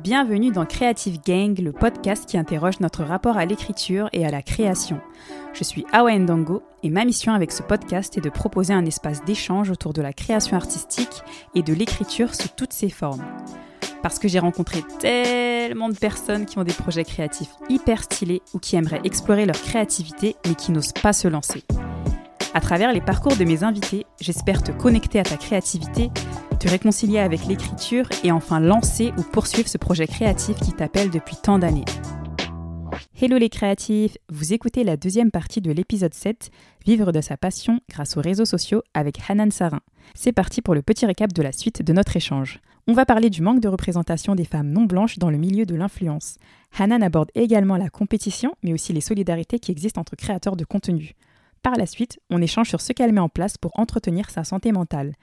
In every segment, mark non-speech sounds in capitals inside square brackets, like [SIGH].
Bienvenue dans Creative Gang, le podcast qui interroge notre rapport à l'écriture et à la création. Je suis Awa Ndango et ma mission avec ce podcast est de proposer un espace d'échange autour de la création artistique et de l'écriture sous toutes ses formes. Parce que j'ai rencontré tellement de personnes qui ont des projets créatifs hyper stylés ou qui aimeraient explorer leur créativité mais qui n'osent pas se lancer. À travers les parcours de mes invités, j'espère te connecter à ta créativité, te réconcilier avec l'écriture et enfin lancer ou poursuivre ce projet créatif qui t'appelle depuis tant d'années. Hello les créatifs, vous écoutez la deuxième partie de l'épisode 7, Vivre de sa passion grâce aux réseaux sociaux avec Hanan Sarin. C'est parti pour le petit récap de la suite de notre échange. On va parler du manque de représentation des femmes non blanches dans le milieu de l'influence. Hanan aborde également la compétition, mais aussi les solidarités qui existent entre créateurs de contenu. Par la suite, on échange sur ce qu'elle met en place pour entretenir sa santé mentale.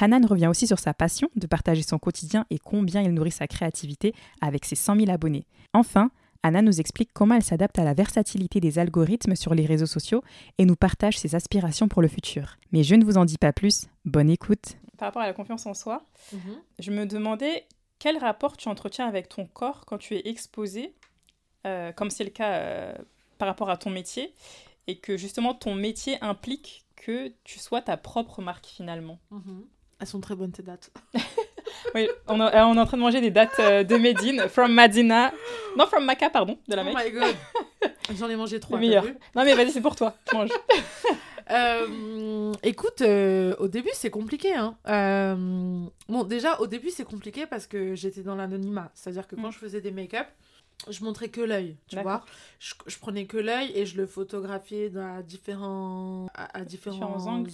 Hanan revient aussi sur sa passion de partager son quotidien et combien il nourrit sa créativité avec ses 100 000 abonnés. Enfin, Anna nous explique comment elle s'adapte à la versatilité des algorithmes sur les réseaux sociaux et nous partage ses aspirations pour le futur. Mais je ne vous en dis pas plus, bonne écoute. Par rapport à la confiance en soi, mhm. je me demandais quel rapport tu entretiens avec ton corps quand tu es exposé, euh, comme c'est le cas euh, par rapport à ton métier, et que justement ton métier implique que tu sois ta propre marque finalement. Mhm. Elles sont très bonnes tes dates. [LAUGHS] oui, on, est en train de manger des dates euh, de Medine, from Madina. Non, from Maca, pardon, de la Mecque. Oh my god. [LAUGHS] J'en ai mangé trois. meilleur. Non, mais vas-y, c'est pour toi. Mange. [LAUGHS] Euh, écoute, euh, au début, c'est compliqué. Hein. bon, déjà, au début, c'est compliqué parce que j'étais dans l'anonymat. C'est-à-dire que quand mm. je faisais des make-up, je montrais que l'œil, tu vois. Je, je, prenais que l'œil et je le photographiais à différents, à, différents, angles.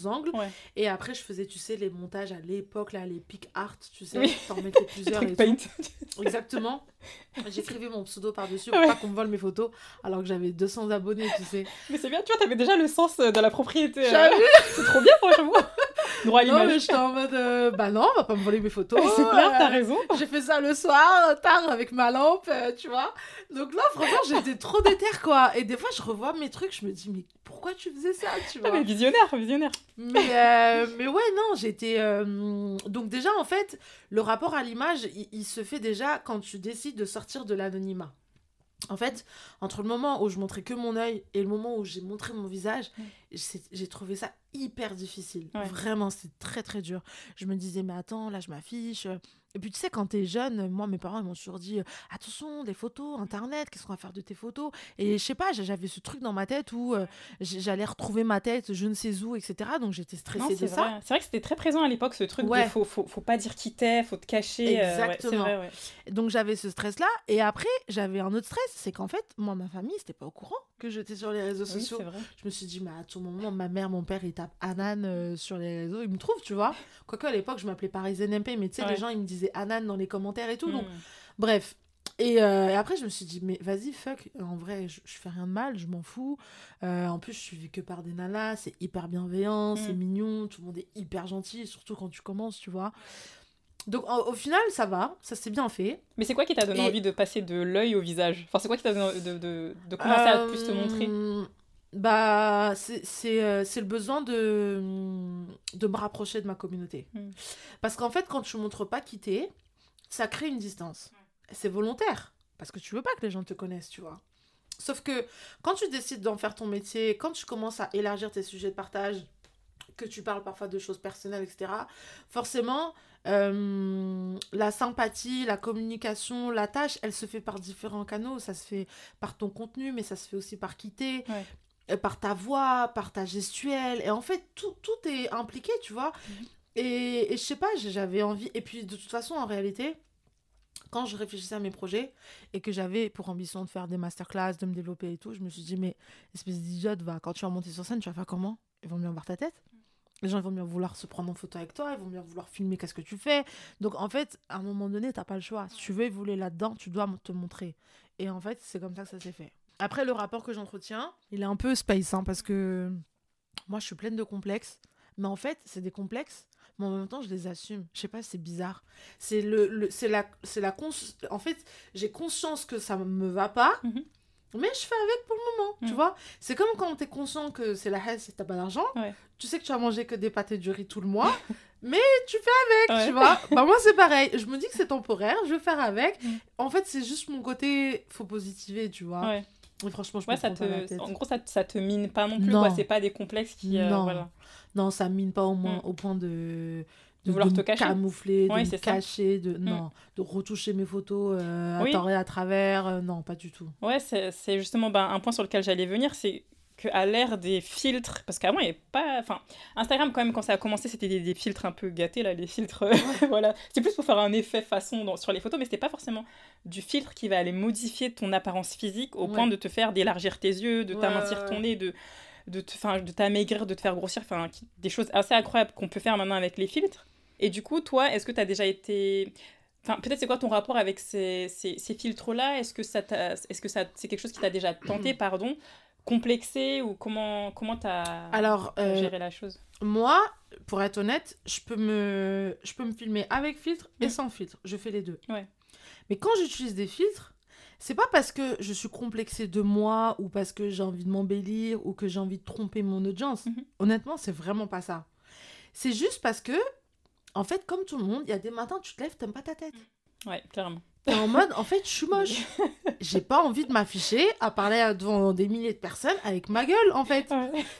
Et après, je faisais, tu sais, les montages à l'époque, là, les pic art, tu sais, oui. t'en [LAUGHS] mettais plusieurs et tout. Exactement. J'écrivais mon pseudo par-dessus pour pas qu'on me vole mes photos, alors que j'avais 200 abonnés, tu sais. Mais c'est bien, tu vois, t'avais déjà le sens de la propriété. Euh... c'est trop bien, franchement. [LAUGHS] Droit à l'image. Non, mais j'étais en mode, euh, bah non, on va pas me voler mes photos. [LAUGHS] c'est clair, t'as raison. J'ai fait ça le soir, tard, avec ma lampe, euh, tu vois. Donc là, franchement, j'étais trop déter, quoi. Et des fois, je revois mes trucs, je me dis, mais pourquoi tu faisais ça, tu vois. mais visionnaire, visionnaire. Mais, euh, mais ouais, non, j'étais. Donc, déjà, en fait, le rapport à l'image, il, se fait déjà quand tu décides de sortir de l'anonymat. En fait, entre le moment où je montrais que mon œil et le moment où j'ai montré mon visage, j'ai trouvé ça hyper difficile. Vraiment, c'est très très dur. Je me disais, mais attends, là je m'affiche, et puis tu sais, quand t'es jeune, moi mes parents m'ont toujours dit attention, des photos, internet, qu'est-ce qu'on va faire de tes photos? Et je sais pas, j'avais ce truc dans ma tête où euh, j'allais retrouver ma tête, je ne sais où, etc. Donc j'étais stressée de ça. C'est vrai que c'était très présent à l'époque ce truc ouais. de faut, faut, faut, pas dire qui t'es, faut te cacher. Euh, Exactement. Donc j'avais ce stress là. Et après, j'avais un autre stress, c'est qu'en fait, moi, ma famille, c'était pas au courant que j'étais sur les réseaux sociaux. Je me suis dit, mais à tout moment, ma mère, mon père, ils tapent Anan sur les réseaux, ils me trouvent, tu vois. Quoique à l'époque, je m'appelais Paris NMP, mais tu sais, les gens, ils me disaient Anan dans les commentaires et tout. Donc, hmm. bref. Euh, et, après, je me suis dit, mais vas-y, fuck, en vrai, je, fais rien de mal, je m'en fous. Euh, en plus, je suis vu que par des nanas, c'est hyper bienveillant, c'est hmm. mignon, tout le monde est hyper gentil, surtout quand tu commences, tu vois. Donc au, final, ça va, ça s'est bien fait. Mais c'est quoi qui t'a donné envie de passer de l'œil au visage? Enfin, c'est quoi qui t'a donné de, de, de, commencer à plus te montrer? euh, bah, c'est euh, le besoin de, de me rapprocher de ma communauté. Hmm. Parce qu'en fait, quand tu montres pas qui t'es, ça crée une distance. C'est volontaire. Parce que tu veux pas que les gens te connaissent, tu vois. Sauf que quand tu décides d'en faire ton métier, quand tu commences à élargir tes sujets de partage, que tu parles parfois de choses personnelles, etc., forcément, euh, la sympathie, la communication, la tâche, elle se fait par différents canaux. Ça se fait par ton contenu, mais ça se fait aussi par quitter. Euh, par ta voix, par ta gestuelle. Et en fait, tout, tout est impliqué, tu vois. Mhm. Et, et je sais pas, j'avais envie. Et puis, de toute façon, en réalité, quand je réfléchissais à mes projets et que j'avais pour ambition de faire des masterclass, de me développer et tout, je me suis dit, mais espèce d'idiote, va, quand tu vas monter sur scène, tu vas faire comment? Ils vont bien voir ta tête les gens vont bien vouloir se prendre en photo avec toi, ils vont bien vouloir filmer qu'est-ce que tu fais. Donc en fait, à un moment donné, t'as pas le choix. Si tu veux évoluer là-dedans, tu dois te montrer. Et en fait, c'est comme ça que ça s'est fait. Après, le rapport que j'entretiens, il est un peu space, hein, parce que moi, je suis pleine de complexes. Mais en fait, c'est des complexes, mais en même temps, je les assume. Je sais pas, c'est bizarre. C'est le, c'est la, c'est la En fait, j'ai conscience que ça me va pas, mhm. Mais je fais avec pour le moment, tu mhm. vois. C'est comme quand tu es conscient que c'est la haine et t'as pas d'argent. Tu sais que tu as mangé que des pâtes et du riz tout le mois. [LAUGHS] Mais tu fais avec, tu vois. bah, moi, c'est pareil. Je me dis que c'est temporaire, je vais faire avec. Mm. En fait, c'est juste mon côté, faut positiver, tu vois. Ouais. Et franchement, je ouais, ça te... En gros, ça, ça te mine pas non plus, quoi. C'est pas des complexes qui. Euh, non. voilà. non, ça mine pas au, moins, mm. au point de. De, vouloir te cacher. camoufler, de me cacher, de, mm. non, de retoucher mes photos euh, à à travers. Euh, non, pas du tout. Ouais, c'est justement ben, un point sur lequel j'allais venir. C'est qu'à l'ère des filtres, parce qu'avant, il n'y avait pas. Enfin, Instagram, quand même, quand ça a commencé, c'était des, filtres un peu gâtés, là, les filtres. [LAUGHS] voilà. C'était plus pour faire un effet façon dans, sur les photos, mais c'était pas forcément du filtre qui va aller modifier ton apparence physique au point de te faire d'élargir tes yeux, de t'amincir ton nez, de de de t'amaigrir, de te faire grossir, enfin des choses assez incroyables qu'on peut faire maintenant avec les filtres. Et du coup, toi, est-ce que tu as déjà été Enfin, peut-être c'est quoi ton rapport avec ces, ces, ces filtres-là? Est-ce que ça est-ce que ça c'est quelque chose qui t'a déjà tenté, [CLEARS THROAT] pardon complexé ou comment comment t'as alors euh, géré la chose? moi pour être honnête je peux me je peux me filmer avec filtre et mm. sans filtre je fais les deux ouais. mais quand j'utilise des filtres c'est pas parce que je suis complexée de moi ou parce que j'ai envie de m'embellir ou que j'ai envie de tromper mon audience. Mm-hmm. honnêtement c'est vraiment pas ça. C'est juste parce que en fait comme tout le monde il y a des matins tu te lèves t'aimes pas ta tête. Ouais clairement en mode, en fait, je suis moche. J'ai pas envie de m'afficher à parler devant des milliers de personnes avec ma gueule, en fait.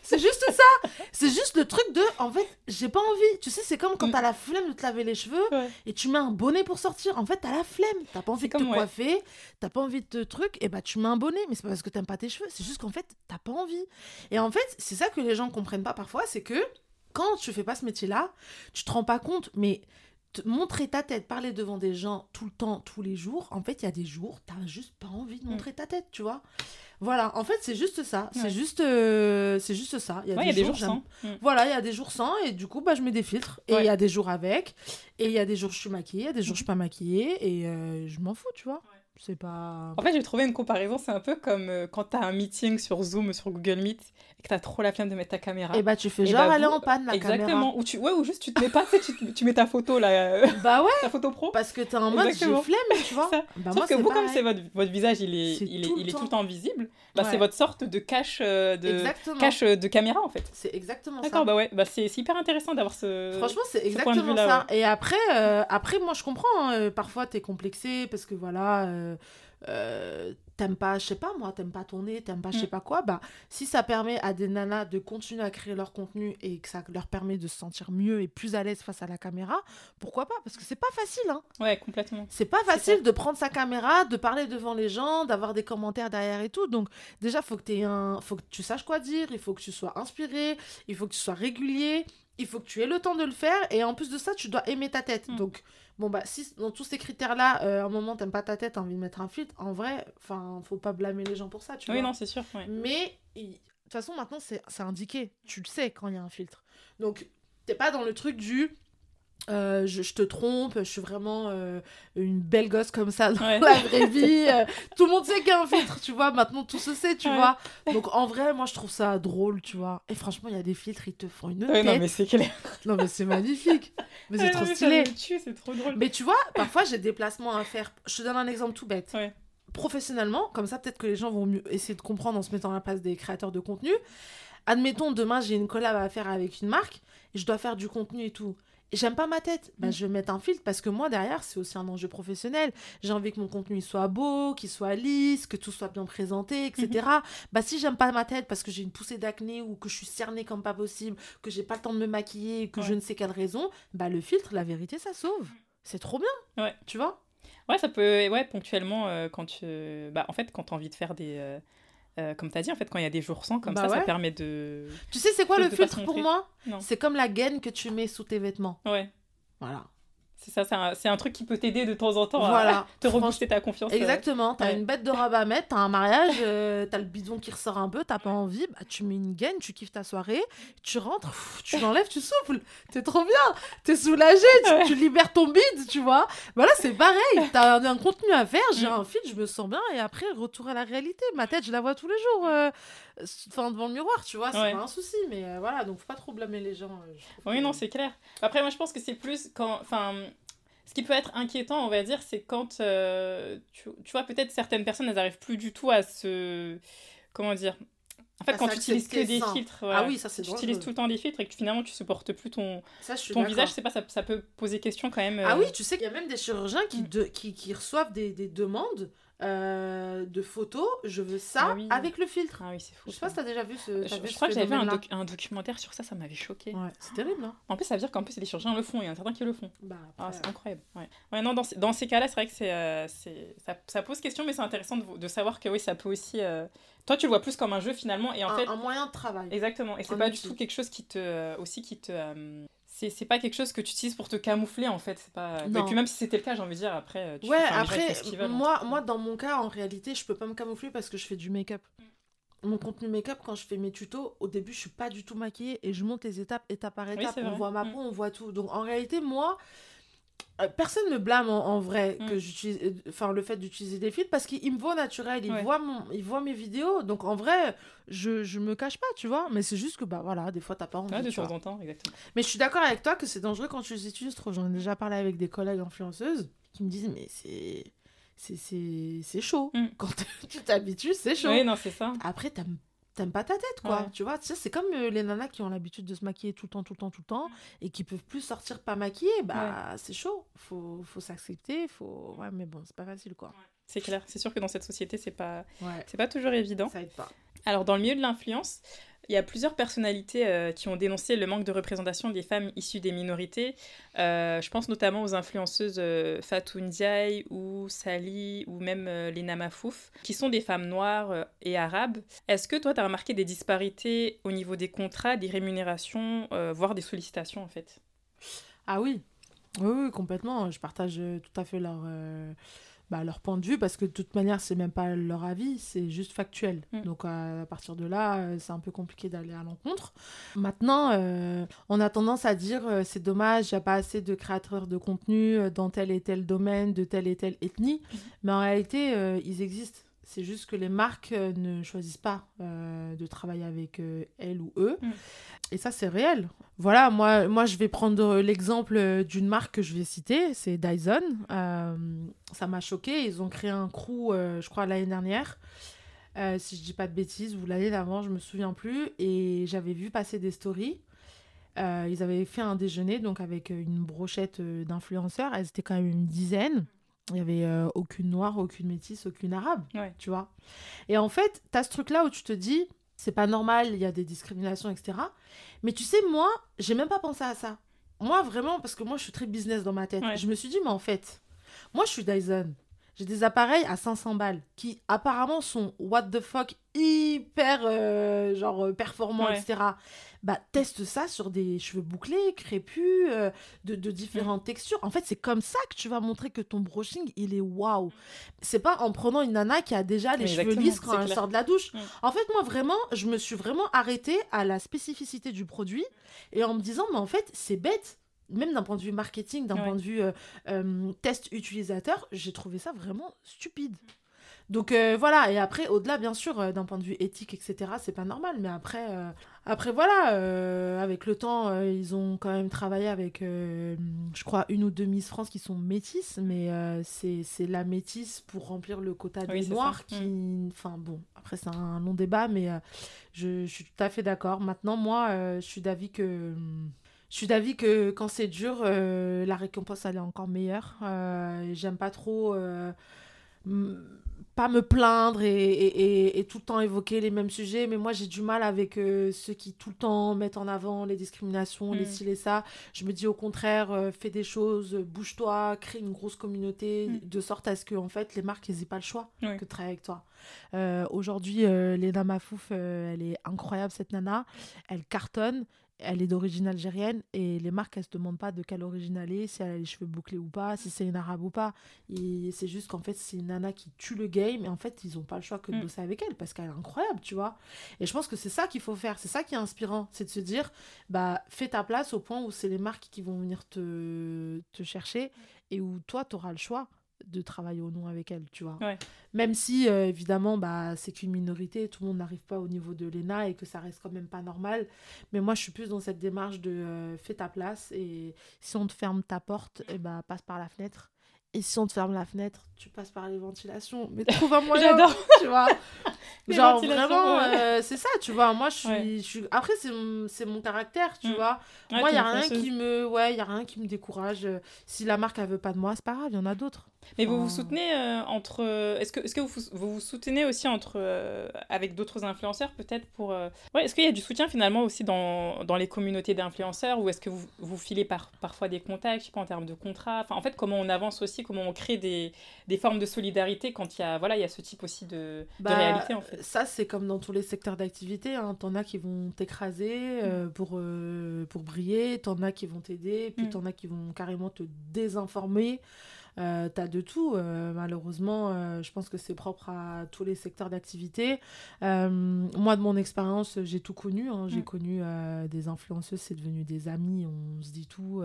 C'est juste ça. C'est juste le truc de, en fait, j'ai pas envie. Tu sais, c'est comme quand mm. t'as la flemme de te laver les cheveux et tu mets un bonnet pour sortir. En fait, t'as la flemme. T'as pas envie de te coiffer, t'as pas envie de te truc, et bah tu mets un bonnet. Mais c'est pas parce que t'aimes pas tes cheveux, c'est juste qu'en fait, t'as pas envie. Et en fait, c'est ça que les gens comprennent pas parfois, c'est que quand tu fais pas ce métier-là, tu te rends pas compte, mais montrer ta tête, parler devant des gens tout le temps, tous les jours, en fait, il y a des jours, t'as juste pas envie de mm. montrer ta tête, tu vois. Voilà, en fait, c'est juste ça. C'est juste, euh, c'est juste ça. Il y a, des, jours, sans. Mm. Voilà, il y a des jours sans, et du coup, bah, je mets des filtres. Et il y a des jours avec, et il y a des jours je suis maquillée, il y a des jours je suis pas maquillée, et euh, je m'en fous, tu vois. C'est pas. En fait, j'ai trouvé une comparaison, c'est un peu comme euh, quand t'as un meeting sur Zoom, sur Google Meet, et que t'as trop la flemme de mettre ta caméra. Et bah, tu fais genre bah, aller en panne la exactement. caméra. Exactement. Ou, tu... ouais, ou juste tu te mets pas, tu, tu mets ta photo là. Euh, [LAUGHS] bah ouais. ta photo pro. Parce que t'es en mode j'ai flemme, tu vois. [LAUGHS] Bah, Sauf moi, que vous, comme c'est votre, votre visage, il est, il est, il est tout le temps visible, bah, c'est votre sorte de cache, euh, de, cache de caméra en fait. C'est exactement ça. D'accord, bah ouais, bah, c'est hyper intéressant d'avoir ce. Franchement, c'est exactement ça. Et après, après, moi je comprends, hein, parfois t'es complexé parce que voilà. Euh, t'aimes pas, je sais pas moi, t'aimes pas ton nez, t'aimes pas je sais mm. pas quoi, bah si ça permet à des nanas de continuer à créer leur contenu et que ça leur permet de se sentir mieux et plus à l'aise face à la caméra, pourquoi pas? Parce que c'est pas facile, hein. Ouais, complètement. C'est pas facile de prendre sa caméra, de parler devant les gens, d'avoir des commentaires derrière et tout. Donc déjà, faut que, aies un... faut que tu saches quoi dire, il faut que tu sois inspiré, il faut que tu sois régulier, il faut que tu aies le temps de le faire et en plus de ça, tu dois aimer ta tête. Mm. Donc Bon, bah, si dans tous ces critères-là, euh, à un moment, t'aimes pas ta tête, t'as envie de mettre un filtre, en vrai, enfin, faut pas blâmer les gens pour ça, tu oui, non, c'est sûr. Mais, de toute façon, maintenant, c'est indiqué. Tu le sais quand il y a un filtre. Donc, t'es pas dans le truc du euh, je, te trompe, je suis vraiment euh, une belle gosse comme ça dans la vraie vie. Euh, tout le monde sait qu'il y a un filtre, tu vois. Maintenant, tout se sait, tu vois. Donc, en vrai, moi, je trouve ça drôle, tu vois. Et franchement, il y a des filtres, ils te font une tête. non, mais c'est clair. non, mais c'est magnifique. Mais c'est trop stylé. C'est trop drôle. Mais tu vois, parfois, j'ai des placements à faire. Je te donne un exemple tout bête. Professionnellement, comme ça, peut-être que les gens vont mieux essayer de comprendre en se mettant à la place des créateurs de contenu. Admettons, demain, j'ai une collab à faire avec une marque et je dois faire du contenu et tout j'aime pas ma tête, bah, mm. je vais mettre un filtre parce que moi derrière c'est aussi un enjeu professionnel. J'ai envie que mon contenu soit beau, qu'il soit lisse, que tout soit bien présenté, etc. Mm-hmm. Bah si j'aime pas ma tête parce que j'ai une poussée d'acné ou que je suis cernée comme pas possible, que j'ai pas le temps de me maquiller, que je ne sais quelle raison, bah le filtre, la vérité, ça sauve. C'est trop bien. Ouais. Tu vois? Ouais, ça peut, ouais, ponctuellement, euh, quand tu, bah en fait, quand tu as envie de faire des euh, euh, comme tu as dit, en fait, quand il y a des jours sans, comme bah ça, ça permet de. Tu sais, c'est quoi le filtre pour moi? C'est comme la gaine que tu mets sous tes vêtements. Ouais. Voilà. C'est ça, c'est un, un, truc qui peut t'aider de temps en temps à [LAUGHS] te rebooster ta confiance. Euh. Exactement, t'as une bête de rabat à mettre, t'as un mariage, euh, t'as le bidon qui ressort un peu, t'as pas envie, bah, tu mets une gaine, tu kiffes ta soirée, tu rentres, tu [LAUGHS] l'enlèves, tu souffles, t'es trop bien, t'es soulagé, tu, libères ton bide, tu vois. Voilà, c'est pareil, [LAUGHS] t'as un, contenu à faire, j'ai mm. un fil, je me sens bien, et après, retour à la réalité. Ma tête, je la vois tous les jours. Euh, enfin devant le miroir, tu vois, c'est pas un souci, mais voilà, donc faut pas trop blâmer les gens. oui, non, c'est clair. Après, moi, je pense que c'est plus quand, enfin, ce qui peut être inquiétant, on va dire, c'est quand, euh, tu, tu, vois, peut-être certaines personnes, elles n'arrivent plus du tout à se, comment dire, En fait, quand tu utilises que des filtres, ah oui, ça c'est Tu utilises tout le temps des filtres et que finalement tu supportes plus ton, ça, ton visage, c'est pas ça, ça, peut poser question quand même. Ah oui, tu sais qu'il y a même des chirurgiens qui, mm. de, qui, qui reçoivent des, des demandes euh, de photos, je veux ça ah avec le filtre. Ah oui, c'est fou. Je sais pas si t'as déjà vu ce. Je, je crois que j'avais vu un, un, documentaire sur ça, ça m'avait choqué. Ouais, c'est terrible, hein. En plus, ça veut dire qu'en plus, les chirurgiens le font, il y en a certains qui le font. Bah, ah, c'est incroyable. Ouais. ouais non, dans, dans ces cas-là, c'est vrai que c'est, euh, ça, ça, pose question, mais c'est intéressant de, de, savoir que oui, ça peut aussi. Euh... Toi, tu le vois plus comme un jeu finalement, et en un, fait. Un moyen de travail. Exactement, et c'est pas du tout quelque chose qui te. Euh, aussi qui te euh, c'est pas quelque chose que tu utilises pour te camoufler en fait. Pas... Et puis même si c'était le cas, j'ai envie de dire, après. Euh, Tu ouais, après, moi, moi dans mon cas, en réalité, je peux pas me camoufler parce que je fais du make-up. Mm. Mon contenu make-up, quand je fais mes tutos, au début, je suis pas du tout maquillée et je monte les étapes, étape par étape. on voit ma mm. peau, on voit tout. Donc en réalité, moi, personne ne blâme en, vrai mm. que j'utilise euh, enfin le fait d'utiliser des filtres parce qu'il me voit naturel il voit mon il voit mes vidéos donc en vrai je je me cache pas tu vois mais c'est juste que bah voilà des fois t'as pas envie de temps en temps exactement mais je suis d'accord avec toi que c'est dangereux quand tu les utilises trop j'en ai déjà parlé avec des collègues influenceuses qui me disent mais c'est c'est chaud. Mm. Quand [LAUGHS] tu t'habitues, c'est chaud. Oui, non, c'est ça. Après, t'aimes t'aimes pas ta tête, quoi. Tu vois, c'est comme euh, les nanas qui ont l'habitude de se maquiller tout le temps, tout le temps, tout le temps, et qui peuvent plus sortir pas maquillées. Bah, c'est chaud. Faut, faut s'accepter. Faut... Ouais, mais bon, c'est pas facile, quoi. C'est clair. C'est sûr que dans cette société, c'est pas, c'est pas toujours évident. Ça aide pas. Alors, dans le milieu de l'influence, il y a plusieurs personnalités euh, qui ont dénoncé le manque de représentation des femmes issues des minorités. Euh, je pense notamment aux influenceuses euh, Fatou Ndiaye ou Sally ou même Lena Mafouf, qui sont des femmes noires et arabes. Est-ce que toi, tu as remarqué des disparités au niveau des contrats, des rémunérations, voire des sollicitations en fait? Ah oui. oui, oui, complètement. Je partage tout à fait leur bah, leur point de vue parce que de toute manière c'est même pas leur avis c'est juste factuel mm. donc à partir de là euh, c'est un peu compliqué d'aller à l'encontre maintenant euh, on a tendance à dire euh, c'est dommage il n'y a pas assez de créateurs de contenu dans tel et tel domaine de telle et telle ethnie mm. mais en réalité ils existent c'est juste que les marques euh, ne choisissent pas euh, de travailler avec euh, elles ou eux. Mm. Et ça, c'est réel. Voilà, moi, moi, je vais prendre l'exemple d'une marque que je vais citer, c'est Dyson. ça m'a choqué. Ils ont créé un crew, je crois, l'année dernière. si je dis pas de bêtises, ou l'année d'avant, je me souviens plus. Et j'avais vu passer des stories. ils avaient fait un déjeuner donc avec une brochette d'influenceurs. Elles étaient quand même une dizaine. Il n'y avait euh, aucune noire, aucune métisse, aucune arabe. Tu vois Et en fait, tu as ce truc-là où tu te dis, c'est pas normal, il y a des discriminations, etc. Mais tu sais, moi, j'ai même pas pensé à ça. Moi, vraiment, parce que moi, je suis très business dans ma tête. Je me suis dit, mais en fait, moi, je suis Dyson. J'ai des appareils à 500 balles qui apparemment sont what the fuck hyper euh, genre euh, performants, etc. Bah teste ça sur des cheveux bouclés, crépus, euh, de, de, différentes textures. En fait, c'est comme ça que tu vas montrer que ton brushing il est waouh. C'est pas en prenant une nana qui a déjà les cheveux lisses quand elle sort de la douche. En fait, moi vraiment, je me suis vraiment arrêtée à la spécificité du produit et en me disant mais en fait c'est bête même d'un point de vue marketing, d'un point de vue euh, euh, test utilisateur, j'ai trouvé ça vraiment stupide. Donc euh, voilà, et après, au-delà, bien sûr, d'un point de vue éthique, etc., c'est pas normal. Mais après, après voilà, avec le temps, ils ont quand même travaillé avec, je crois, une ou deux Miss France qui sont métisses, mais c'est la métisse pour remplir le quota des noirs qui. Mm. Enfin bon, après, c'est un long débat, mais je, je, suis tout à fait d'accord. Maintenant, moi, je suis d'avis que je suis d'avis que quand c'est dur, euh, la récompense elle est encore meilleure. Euh, j'aime pas trop euh, pas me plaindre et, et, tout le temps évoquer les mêmes sujets, mais moi j'ai du mal avec ceux qui tout le temps mettent en avant les discriminations, les mm. ci, les ça. Je me dis au contraire, fais des choses, bouge-toi, crée une grosse communauté, mm. de sorte à ce que en fait les marques n'aient pas le choix que de travailler avec toi. Aujourd'hui, Léna Mafouf, elle est incroyable cette nana, elle cartonne elle est d'origine algérienne et les marques elles se demandent pas de quelle origine elle est, si elle a les cheveux bouclés ou pas, si c'est une arabe ou pas. Et c'est juste qu'en fait c'est une nana qui tue le game et en fait ils ont pas le choix que de mm. bosser avec elle parce qu'elle est incroyable, tu vois. Et je pense que c'est ça qu'il faut faire, c'est ça qui est inspirant, c'est de se dire bah fais ta place au point où c'est les marques qui vont venir te, te chercher et où toi tu auras le choix de travailler au nom avec elle, tu vois. Même si, euh, évidemment, bah, c'est qu'une minorité, tout le monde n'arrive pas au niveau de l'ENA et que ça reste quand même pas normal. Mais moi, je suis plus dans cette démarche de euh, fais ta place et si on te ferme ta porte, et eh bah, passe par la fenêtre Et si on te ferme la fenêtre, tu passes par les ventilations. Mais [LAUGHS] trouve un moyen, tu vois. [LAUGHS] Genre vraiment, euh, c'est ça, tu vois. Moi, je suis. Je suis... Après, c'est mon... mon caractère, tu mm. vois. moi, il n'y a rien qui me. Ouais, il a rien qui me décourage. Si la marque, elle veut pas de moi, c'est pas grave, il y en a d'autres. Mais vous vous soutenez euh, entre. Est-ce que, est -ce que vous, vous, vous soutenez aussi entre, euh, avec d'autres influenceurs, peut-être pour. Ouais, est-ce qu'il y a du soutien finalement aussi dans, dans les communautés d'influenceurs ou est-ce que vous, vous filez par, parfois des contacts, je sais pas, en termes de contrats? Enfin, En fait, comment on avance aussi, comment on crée des, des formes de solidarité quand il y a, voilà, il y a ce type aussi de, de bah, réalité en fait? Ça, c'est comme dans tous les secteurs d'activité. Hein. T'en as qui vont t'écraser euh, mm. pour, euh, pour briller, t'en as qui vont t'aider, puis mm. t'en as qui vont carrément te désinformer. Euh, t'as de tout. Euh, malheureusement, je pense que c'est propre à tous les secteurs d'activité. moi, de mon expérience, j'ai tout connu. Hein. J'ai mm. connu des influenceuses, c'est devenu des amis. On se dit tout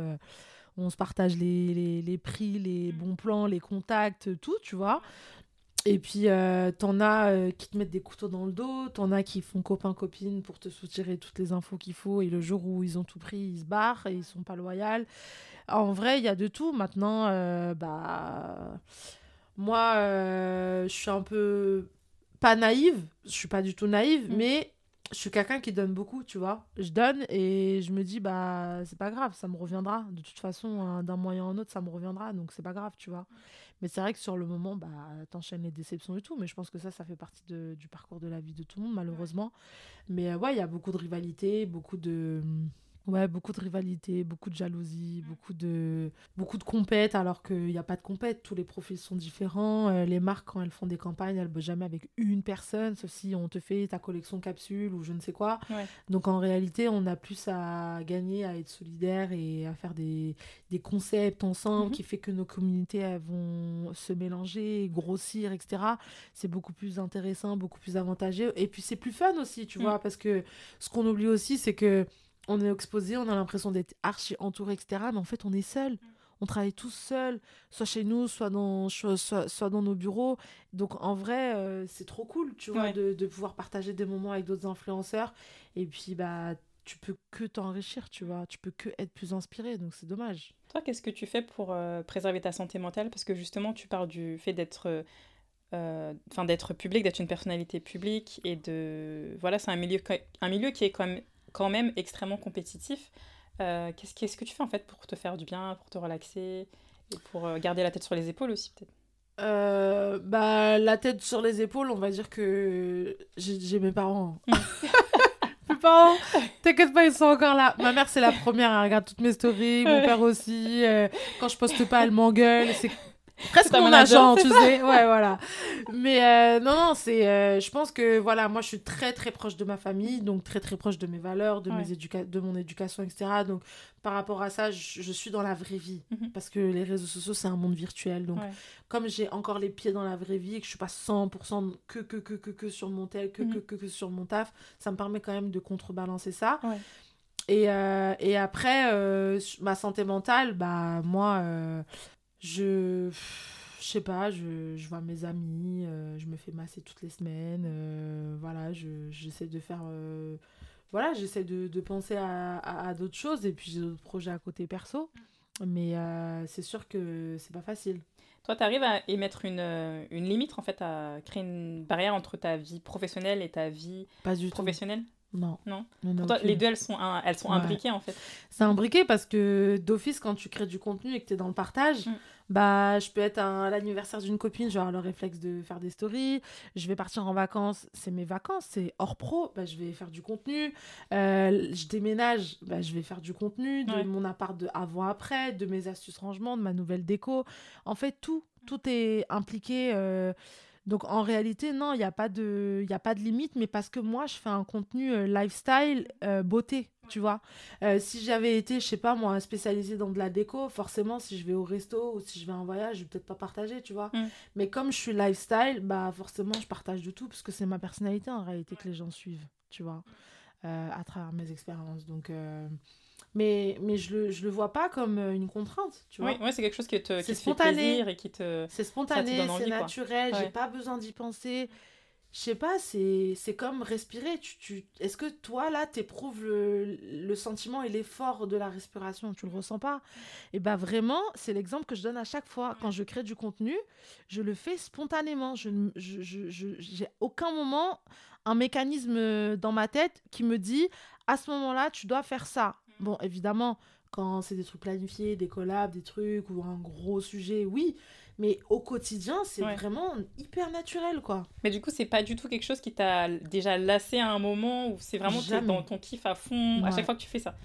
on se partage les, les, les, prix, les bons plans, les contacts, tout, tu vois. Et puis, euh, t'en as euh, qui te mettent des couteaux dans le dos, t'en as qui font copain-copine pour te soutirer toutes les infos qu'il faut, et le jour où ils ont tout pris, ils se barrent et ils sont pas loyaux. En vrai, il y a de tout. Maintenant, euh, bah, moi, je suis un peu pas naïve, je suis pas du tout naïve, mm. mais je suis quelqu'un qui donne beaucoup, tu vois. Je donne et je me dis, bah, c'est pas grave, ça me reviendra. De toute façon, hein, d'un moyen en autre, ça me reviendra, donc c'est pas grave, tu vois. Mais c'est vrai que sur le moment, bah, t'enchaînes les déceptions et tout. Mais je pense que ça, ça fait partie du parcours de la vie de tout le monde, malheureusement. Mais euh, ouais, il y a beaucoup de rivalité, beaucoup de. Ouais, beaucoup de rivalité, beaucoup de jalousie, beaucoup de, beaucoup de compètes, alors qu'il n'y a pas de compète. Tous les profils sont différents. Euh, les marques, quand elles font des campagnes, elles ne bossent jamais avec une personne, sauf si on te fait ta collection capsule ou je ne sais quoi. Donc en réalité, on a plus à gagner à être solidaire et à faire des, des concepts ensemble mhm. qui fait que nos communautés elles vont se mélanger, grossir, etc. C'est beaucoup plus intéressant, beaucoup plus avantageux. Et puis c'est plus fun aussi, tu mm. vois, parce que ce qu'on oublie aussi, c'est que on est exposé, on a l'impression d'être archi entouré, etc. Mais en fait, on est seul. On travaille tous seuls, soit chez nous, soit dans, soit, dans nos bureaux. Donc, en vrai, euh, c'est trop cool, tu vois, de, pouvoir partager des moments avec d'autres influenceurs. Et puis, bah, tu peux que t'enrichir, tu vois. Tu peux que être plus inspiré. Donc, c'est dommage. Toi, qu'est-ce que tu fais pour euh, préserver ta santé mentale? Parce que justement, tu parles du fait d'être. Euh, enfin d'être public, d'être une personnalité publique et de voilà c'est un milieu un milieu qui est quand même quand même extrêmement compétitif. Euh, qu'est-ce, que tu fais en fait pour te faire du bien, pour te relaxer et pour euh, garder la tête sur les épaules aussi peut-être? Euh, bah, la tête sur les épaules, on va dire que j'ai, mes parents. [LAUGHS] Mes parents, t'inquiète pas, ils sont encore là. Ma mère, c'est la première, elle regarde toutes mes stories. Mon père aussi. quand je poste pas, elle m'engueule. C'est presque mon agent, tu sais. Ouais, voilà. Mais euh, non, non, c'est. Euh, je pense que voilà, moi, je suis très, très proche de ma famille, donc très, très proche de mes valeurs, de, mes éduca de mon éducation, etc. Donc, par rapport à ça, je, suis dans la vraie vie. Mhm. Parce que les réseaux sociaux, c'est un monde virtuel. Donc, comme j'ai encore les pieds dans la vraie vie, que je suis pas 100% que, que, que, que, que sur mon tel, que, mhm. que, que, que, sur mon taf, ça me permet quand même de contrebalancer ça. Et, euh, et après, ma santé mentale, bah, moi je je sais pas, je, je, vois mes amis, euh, je me fais masser toutes les semaines, euh, voilà, j'essaie de faire, euh, voilà, j'essaie de, de, penser à, à, d'autres choses et puis j'ai d'autres projets à côté perso, mais c'est sûr que c'est pas facile. Toi, tu arrives à émettre une, une, limite, en fait, à créer une barrière entre ta vie professionnelle et ta vie pas du professionnelle? Non. Non. les deux, elles sont, elles sont imbriquées en fait. C'est imbriqué parce que d'office, quand tu crées du contenu et que tu es dans le partage, mm. Bah, je peux être à l'anniversaire d'une copine, je vais avoir le réflexe de faire des stories. Je vais partir en vacances, c'est mes vacances, c'est hors pro, bah, je vais faire du contenu. Euh, je déménage, bah, je vais faire du contenu, de mon appart de avant-après, de mes astuces rangement, de ma nouvelle déco. En fait, tout, tout est impliqué. Euh, donc en réalité, non, il n'y a, pas de, y a pas de limite, mais parce que moi, je fais un contenu euh, lifestyle, euh, beauté, tu vois. Euh, si j'avais été, je sais pas moi, spécialisée dans de la déco, forcément, si je vais au resto ou si je vais en voyage, je vais peut-être pas partager, tu vois. Mm. Mais comme je suis lifestyle, bah forcément, je partage de tout, parce que c'est ma personnalité en réalité que les gens suivent, tu vois, à travers mes expériences. Donc mais, mais je le, je le vois pas comme euh, une contrainte, tu vois. Oui, ouais, c'est quelque chose qui te, qui te fait plaisir et qui te... C'est spontané, c'est naturel, j'ai pas besoin d'y penser. je sais pas, c'est c'est comme respirer. Tu, tu... Est-ce que toi, là, t'éprouves le, le sentiment et l'effort de la respiration? Tu le ressens pas? Et bah vraiment, c'est l'exemple que je donne à chaque fois. Quand je crée du contenu, je le fais spontanément. Je n'ai je, je, je, aucun moment un mécanisme dans ma tête qui me dit, à ce moment-là, tu dois faire ça. Bon, évidemment, quand c'est des trucs planifiés, des collabs, des trucs ou un gros sujet, oui. Mais au quotidien, c'est vraiment hyper naturel, quoi. Mais du coup, c'est pas du tout quelque chose qui t'a déjà lassé à un moment ou c'est vraiment dans ton kiff à fond à chaque fois que tu fais ça?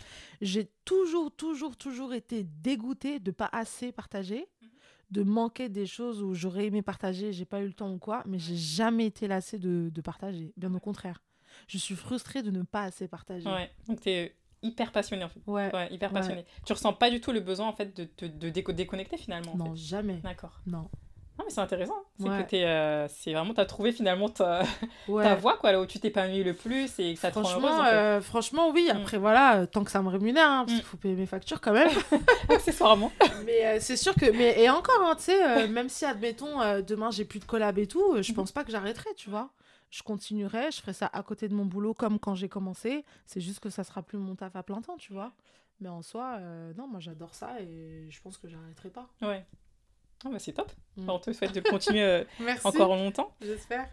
J'ai toujours, toujours, toujours été dégoûtée de pas assez partager, mhm. de manquer des choses où j'aurais aimé partager, j'ai pas eu le temps ou quoi, mais j'ai jamais été lassée de, de partager. Bien au contraire. Je suis frustrée de ne pas assez partager. Ouais, donc t'es hyper passionné en fait. Ouais. ouais hyper passionné. Tu ressens pas du tout le besoin en fait de te de, déconnecter finalement. Non, fait. jamais. D'accord. Non. Non, mais c'est intéressant. C'est que euh, c'est vraiment, tu as trouvé finalement ta, [LAUGHS] ta voie, quoi, là où tu t'épanouis le plus et que ça te rend heureuse. Euh, franchement, oui. Mm. Après, voilà, euh, tant que ça me rémunère, hein, parce mm. qu'il faut payer mes factures quand même. [LAUGHS] Accessoirement. [LAUGHS] mais c'est sûr que. Mais, et encore, hein, tu sais, même si, admettons, demain j'ai plus de collab et tout, je mm-hmm. pense pas que j'arrêterai, tu vois je continuerai, je ferai ça à côté de mon boulot comme quand j'ai commencé. C'est juste que ça sera plus mon taf à plein temps, tu vois. Mais en soi, euh, non, moi j'adore ça et je pense que j'arrêterai pas. Ouais. Ah bah c'est top. Mm. On te souhaite de continuer euh, [LAUGHS] encore longtemps. J'espère.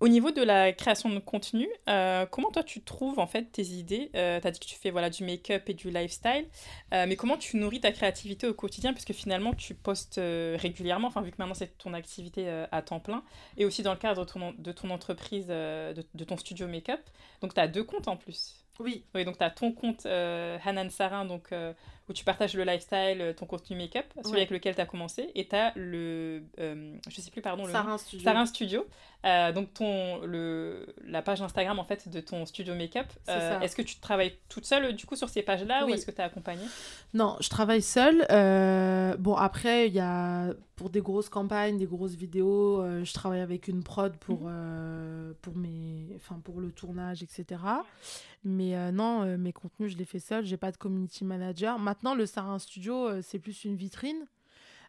Au niveau de la création de contenu, euh, comment toi tu trouves en fait tes idées? Euh, Tu as dit que tu fais voilà, du make-up et du lifestyle, euh, mais comment tu nourris ta créativité au quotidien? Puisque finalement tu postes régulièrement, enfin vu que maintenant c'est ton activité à temps plein, et aussi dans le cadre de ton, de ton entreprise, de, de, ton studio make-up. Donc tu as deux comptes en plus. Oui. Oui, donc tu as ton compte Hanan Sarin, donc où tu partages le lifestyle, euh, ton contenu make-up, celui avec lequel tu as commencé, et tu as le, euh, je sais plus, pardon, le Sarin Studio. Sarin Studio. Euh, donc ton, le, la page Instagram en fait de ton studio make-up. Euh, est-ce que tu travailles toute seule du coup sur ces pages-là ou est-ce que tu es accompagnée? Non, je travaille seule. bon, après, il y a pour des grosses campagnes, des grosses vidéos, je travaille avec une prod pour, mhm. pour, mes, enfin, pour le tournage, etc. Mais non, mes contenus, je les fais seule. J'ai pas de community manager. Maintenant, le Sarin Studio, euh, c'est plus une vitrine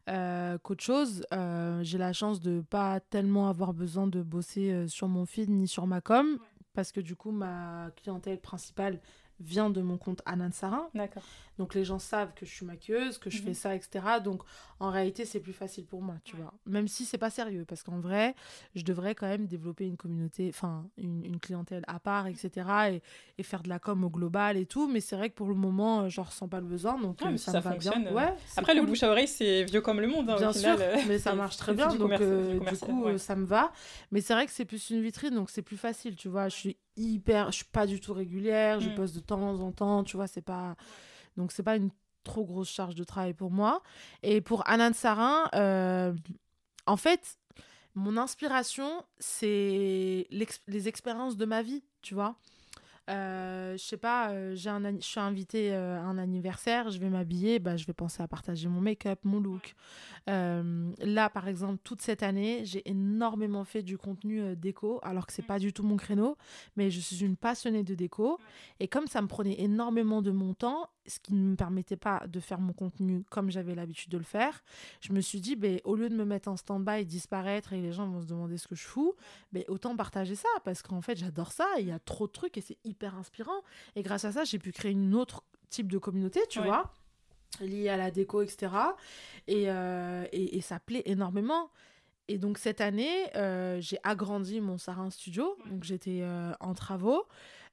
euh, qu'autre chose. Euh, j'ai la chance de pas tellement avoir besoin de bosser sur mon feed ni sur ma com, parce que du coup, ma clientèle principale vient de mon compte Anan Sarin. Donc les gens savent que je suis maquilleuse, que je fais mhm. ça, etc. Donc en réalité, c'est plus facile pour moi, tu vois. Même si c'est pas sérieux, parce qu'en vrai, je devrais quand même développer une communauté, enfin une, une, clientèle à part, etc. Et, et, faire de la com au global et tout. Mais c'est vrai que pour le moment, euh, je ressens pas le besoin, donc euh, ça, va bien. Euh. Ouais, Après, le bouche à oreille, c'est vieux comme le monde. Hein, bien sûr, mais ça [LAUGHS] marche très bien. Donc du coup, ça me va. Mais c'est vrai que c'est plus une vitrine, donc c'est plus facile, tu vois. Je suis hyper, je suis pas du tout régulière, je mm. poste de temps en temps, tu vois, c'est pas donc, c'est pas une trop grosse charge de travail pour moi. Et pour Anand Sarin, euh, en fait, mon inspiration, c'est les expériences de ma vie, tu vois. Euh, je sais pas, euh, j'ai un, je suis invitée euh, à un anniversaire, je vais m'habiller, bah, je vais penser à partager mon make-up, mon look. là, par exemple, toute cette année, j'ai énormément fait du contenu déco, alors que c'est pas du tout mon créneau, mais je suis une passionnée de déco. Et comme ça me prenait énormément de mon temps, ce qui ne me permettait pas de faire mon contenu comme j'avais l'habitude de le faire, je me suis dit, ben, au lieu de me mettre en stand-by et disparaître et les gens vont se demander ce que je fous, ben, autant partager ça parce qu'en fait, j'adore ça, il y a trop de trucs et c'est hyper inspirant. Et grâce à ça, j'ai pu créer une autre type de communauté, tu vois liée à la déco, etc. Euh, et, et, ça plaît énormément. Et donc cette année, euh, j'ai agrandi mon Sarin Studio. Donc j'étais euh, en travaux.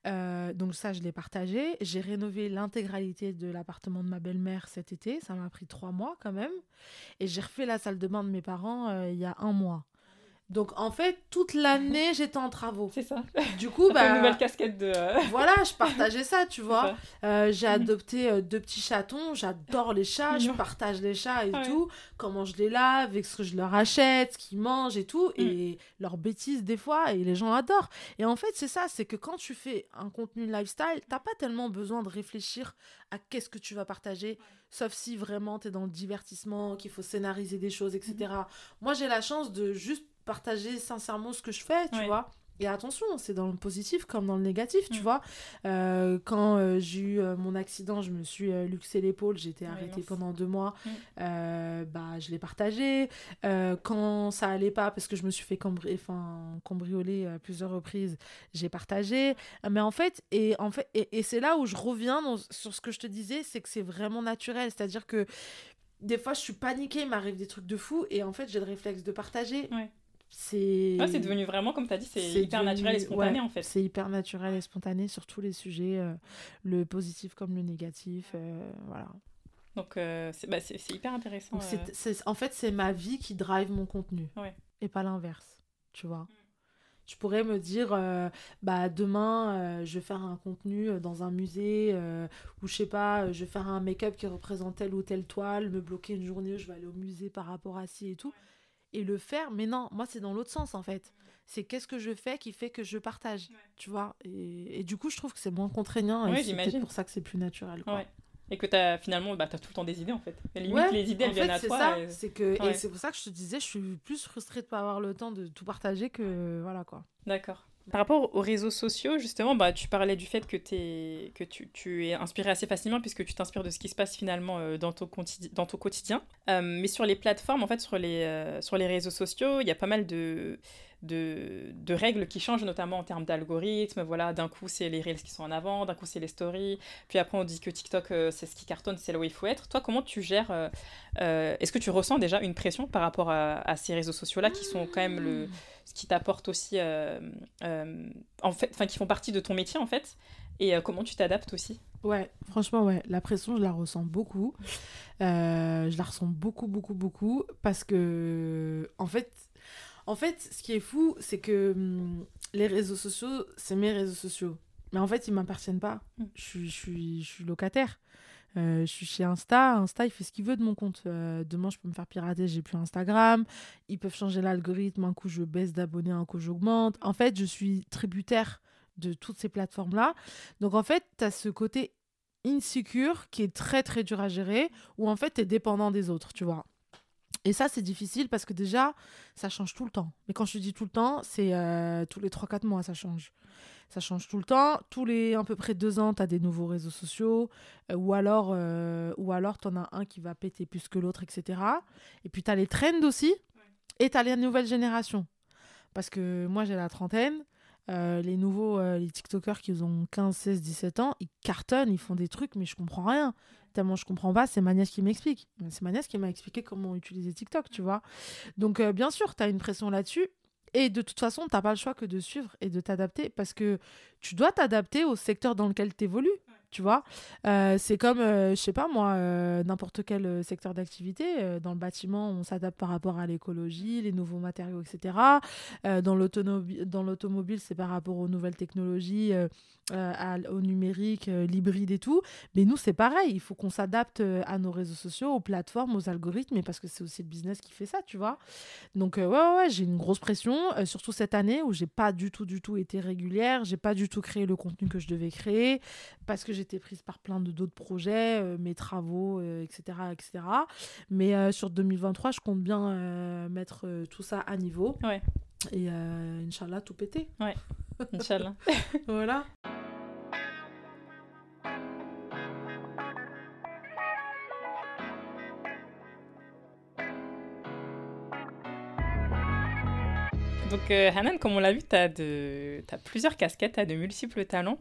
Euh, donc ça, je l'ai partagé. J'ai rénové l'intégralité de l'appartement de ma belle-mère cet été. Ça m'a pris trois mois quand même. Et j'ai refait la salle de bain de mes parents il y a un mois. Donc en fait, toute [LAUGHS] l'année, j'étais en travaux. C'est ça. Du coup, [LAUGHS] bah. Une nouvelle casquette de. Euh, [LAUGHS] voilà, je partageais ça, tu vois. Euh, j'ai adopté euh, deux petits chatons. J'adore les chats. Je partage les chats et tout. Comment je les lave, ce que je leur achète, ce qu'ils mangent et tout. Mm. Et leurs bêtises des fois. Et les gens adorent. Et en fait, c'est ça. C'est que quand tu fais un contenu lifestyle, t'as pas tellement besoin de réfléchir à qu'est-ce que tu vas partager. Sauf si vraiment tu es dans le divertissement, qu'il faut scénariser des choses, etc. Mm. Moi, j'ai la chance de juste partager sincèrement ce que je fais, tu vois. Et attention, c'est dans le positif comme dans le négatif, tu Mm. vois. Euh, quand euh, j'ai eu euh, mon accident, je me suis luxé l'épaule, Ouais, arrêtée pendant deux mois. Mm. Bah, je l'ai partagé. Quand ça allait pas, parce que je me suis fait cambri- cambrioler à plusieurs reprises, j'ai partagé. Mais en fait, et, en fait, et, et c'est là où je reviens dans- sur ce que je te disais, c'est que c'est vraiment naturel. C'est-à-dire que des fois, je suis paniquée, il m'arrive des trucs de fou, et en fait, j'ai le réflexe de partager. Ouais. C'est. Ouais, c'est devenu vraiment, comme tu as dit, c'est hyper devenu- naturel et spontané ouais, en fait. C'est hyper naturel et spontané sur tous les sujets, euh, le positif comme le négatif. euh, voilà. Donc euh, c'est bah, hyper intéressant. En fait, c'est ma vie qui drive mon contenu. Ouais. Et pas l'inverse. Tu vois. Tu pourrais me dire, euh, bah demain, euh, je vais faire un contenu dans un musée, euh, ou je sais pas, je vais faire un make-up qui représente telle ou telle toile, me bloquer une journée, je vais aller au musée par rapport à ci et tout. Et le faire, mais non, moi c'est dans l'autre sens en fait. C'est qu'est-ce que je fais qui fait que je partage, tu vois? Et, et du coup, je trouve que c'est moins contraignant, et Ouais, c'est pour ça que c'est plus naturel. Quoi. Ouais. Et que as, finalement, bah, tu as tout le temps des idées en fait. Et limite, Ouais, les idées, elles en viennent fait, à c'est toi. ça, et- c'est que Ouais. et c'est pour ça que je te disais, je suis plus frustrée de pas avoir le temps de tout partager que voilà quoi. D'accord. Par rapport aux réseaux sociaux, justement, bah, tu parlais du fait que, que tu, tu es inspiré assez facilement puisque tu t'inspires de ce qui se passe finalement euh, dans, ton quotidi- dans ton quotidien. Euh, mais sur les plateformes, en fait, sur les, euh, sur les réseaux sociaux, il y a pas mal de, de, règles qui changent, notamment en termes d'algorithmes. Voilà, d'un coup, c'est les Reels qui sont en avant, d'un coup, c'est les stories. Puis après, on dit que TikTok, euh, c'est ce qui cartonne, c'est là où il faut être. Toi, comment tu gères euh, euh, Est-ce que tu ressens déjà une pression par rapport à, à ces réseaux sociaux-là qui sont quand même le, ce qui t'apporte aussi, en fait, enfin, qui font partie de ton métier en fait, et comment tu t'adaptes aussi? Ouais, franchement, ouais, la pression, je la ressens beaucoup. Je la ressens beaucoup, beaucoup, beaucoup. Parce que, en fait, en fait ce qui est fou, c'est que hum, les réseaux sociaux, c'est mes réseaux sociaux. Mais en fait, ils m'appartiennent pas. Mm. Je suis, je suis, je suis locataire. Euh, je suis chez Insta. Insta, il fait ce qu'il veut de mon compte. Euh, demain, je peux me faire pirater, j'ai plus Instagram. Ils peuvent changer l'algorithme. Un coup, je baisse d'abonnés, un coup, j'augmente. En fait, je suis tributaire de toutes ces plateformes-là. Donc, en fait, tu as ce côté insecure qui est très, très dur à gérer, où en fait, tu es dépendant des autres, tu vois. Et ça, c'est difficile parce que déjà, ça change tout le temps. Mais quand je te dis tout le temps, c'est euh, tous les 3-4 mois, ça change. Ça change tout le temps. Tous les à peu près deux ans, tu as des nouveaux réseaux sociaux. euh, ou alors, euh, ou alors tu en as un qui va péter plus que l'autre, etc. Et puis, tu as les trends aussi. Et tu as les nouvelles générations. Parce que moi, j'ai la trentaine. Euh, les nouveaux, euh, les TikTokers qui ont 15, 16, 17 ans, ils cartonnent, ils font des trucs, mais je comprends rien. Tellement je comprends pas, c'est Magnès qui m'explique. C'est Magnès qui m'a expliqué comment utiliser TikTok, tu vois. Donc, euh, bien sûr, tu as une pression là-dessus. Et de toute façon, t'as pas le choix que de suivre et de t'adapter parce que tu dois t'adapter au secteur dans lequel tu évolues. Tu vois, Euh, c'est comme, euh, je sais pas moi, euh, n'importe quel euh, secteur d'activité. Dans le bâtiment, on s'adapte par rapport à l'écologie, les nouveaux matériaux, etc. Dans l'automobile, c'est par rapport aux nouvelles technologies, au numérique, l'hybride et tout. Mais nous, c'est pareil. Il faut qu'on s'adapte à nos réseaux sociaux, aux plateformes, aux algorithmes, parce que c'est aussi le business qui fait ça, tu vois. Donc, ouais, ouais, j'ai une grosse pression, surtout cette année où j'ai pas du tout, du tout été régulière. J'ai pas du tout créé le contenu que je devais créer parce que j'étais prise par plein de d'autres projets, euh, mes travaux, euh, etc., etc. Mais euh, sur 2023, je compte bien mettre tout ça à niveau. Ouais. Et Inch'Allah, tout péter. Inch'Allah. [LAUGHS] Voilà. Donc, euh, Hanan, comme on l'a vu, tu as, plusieurs casquettes, tu as de multiples talents.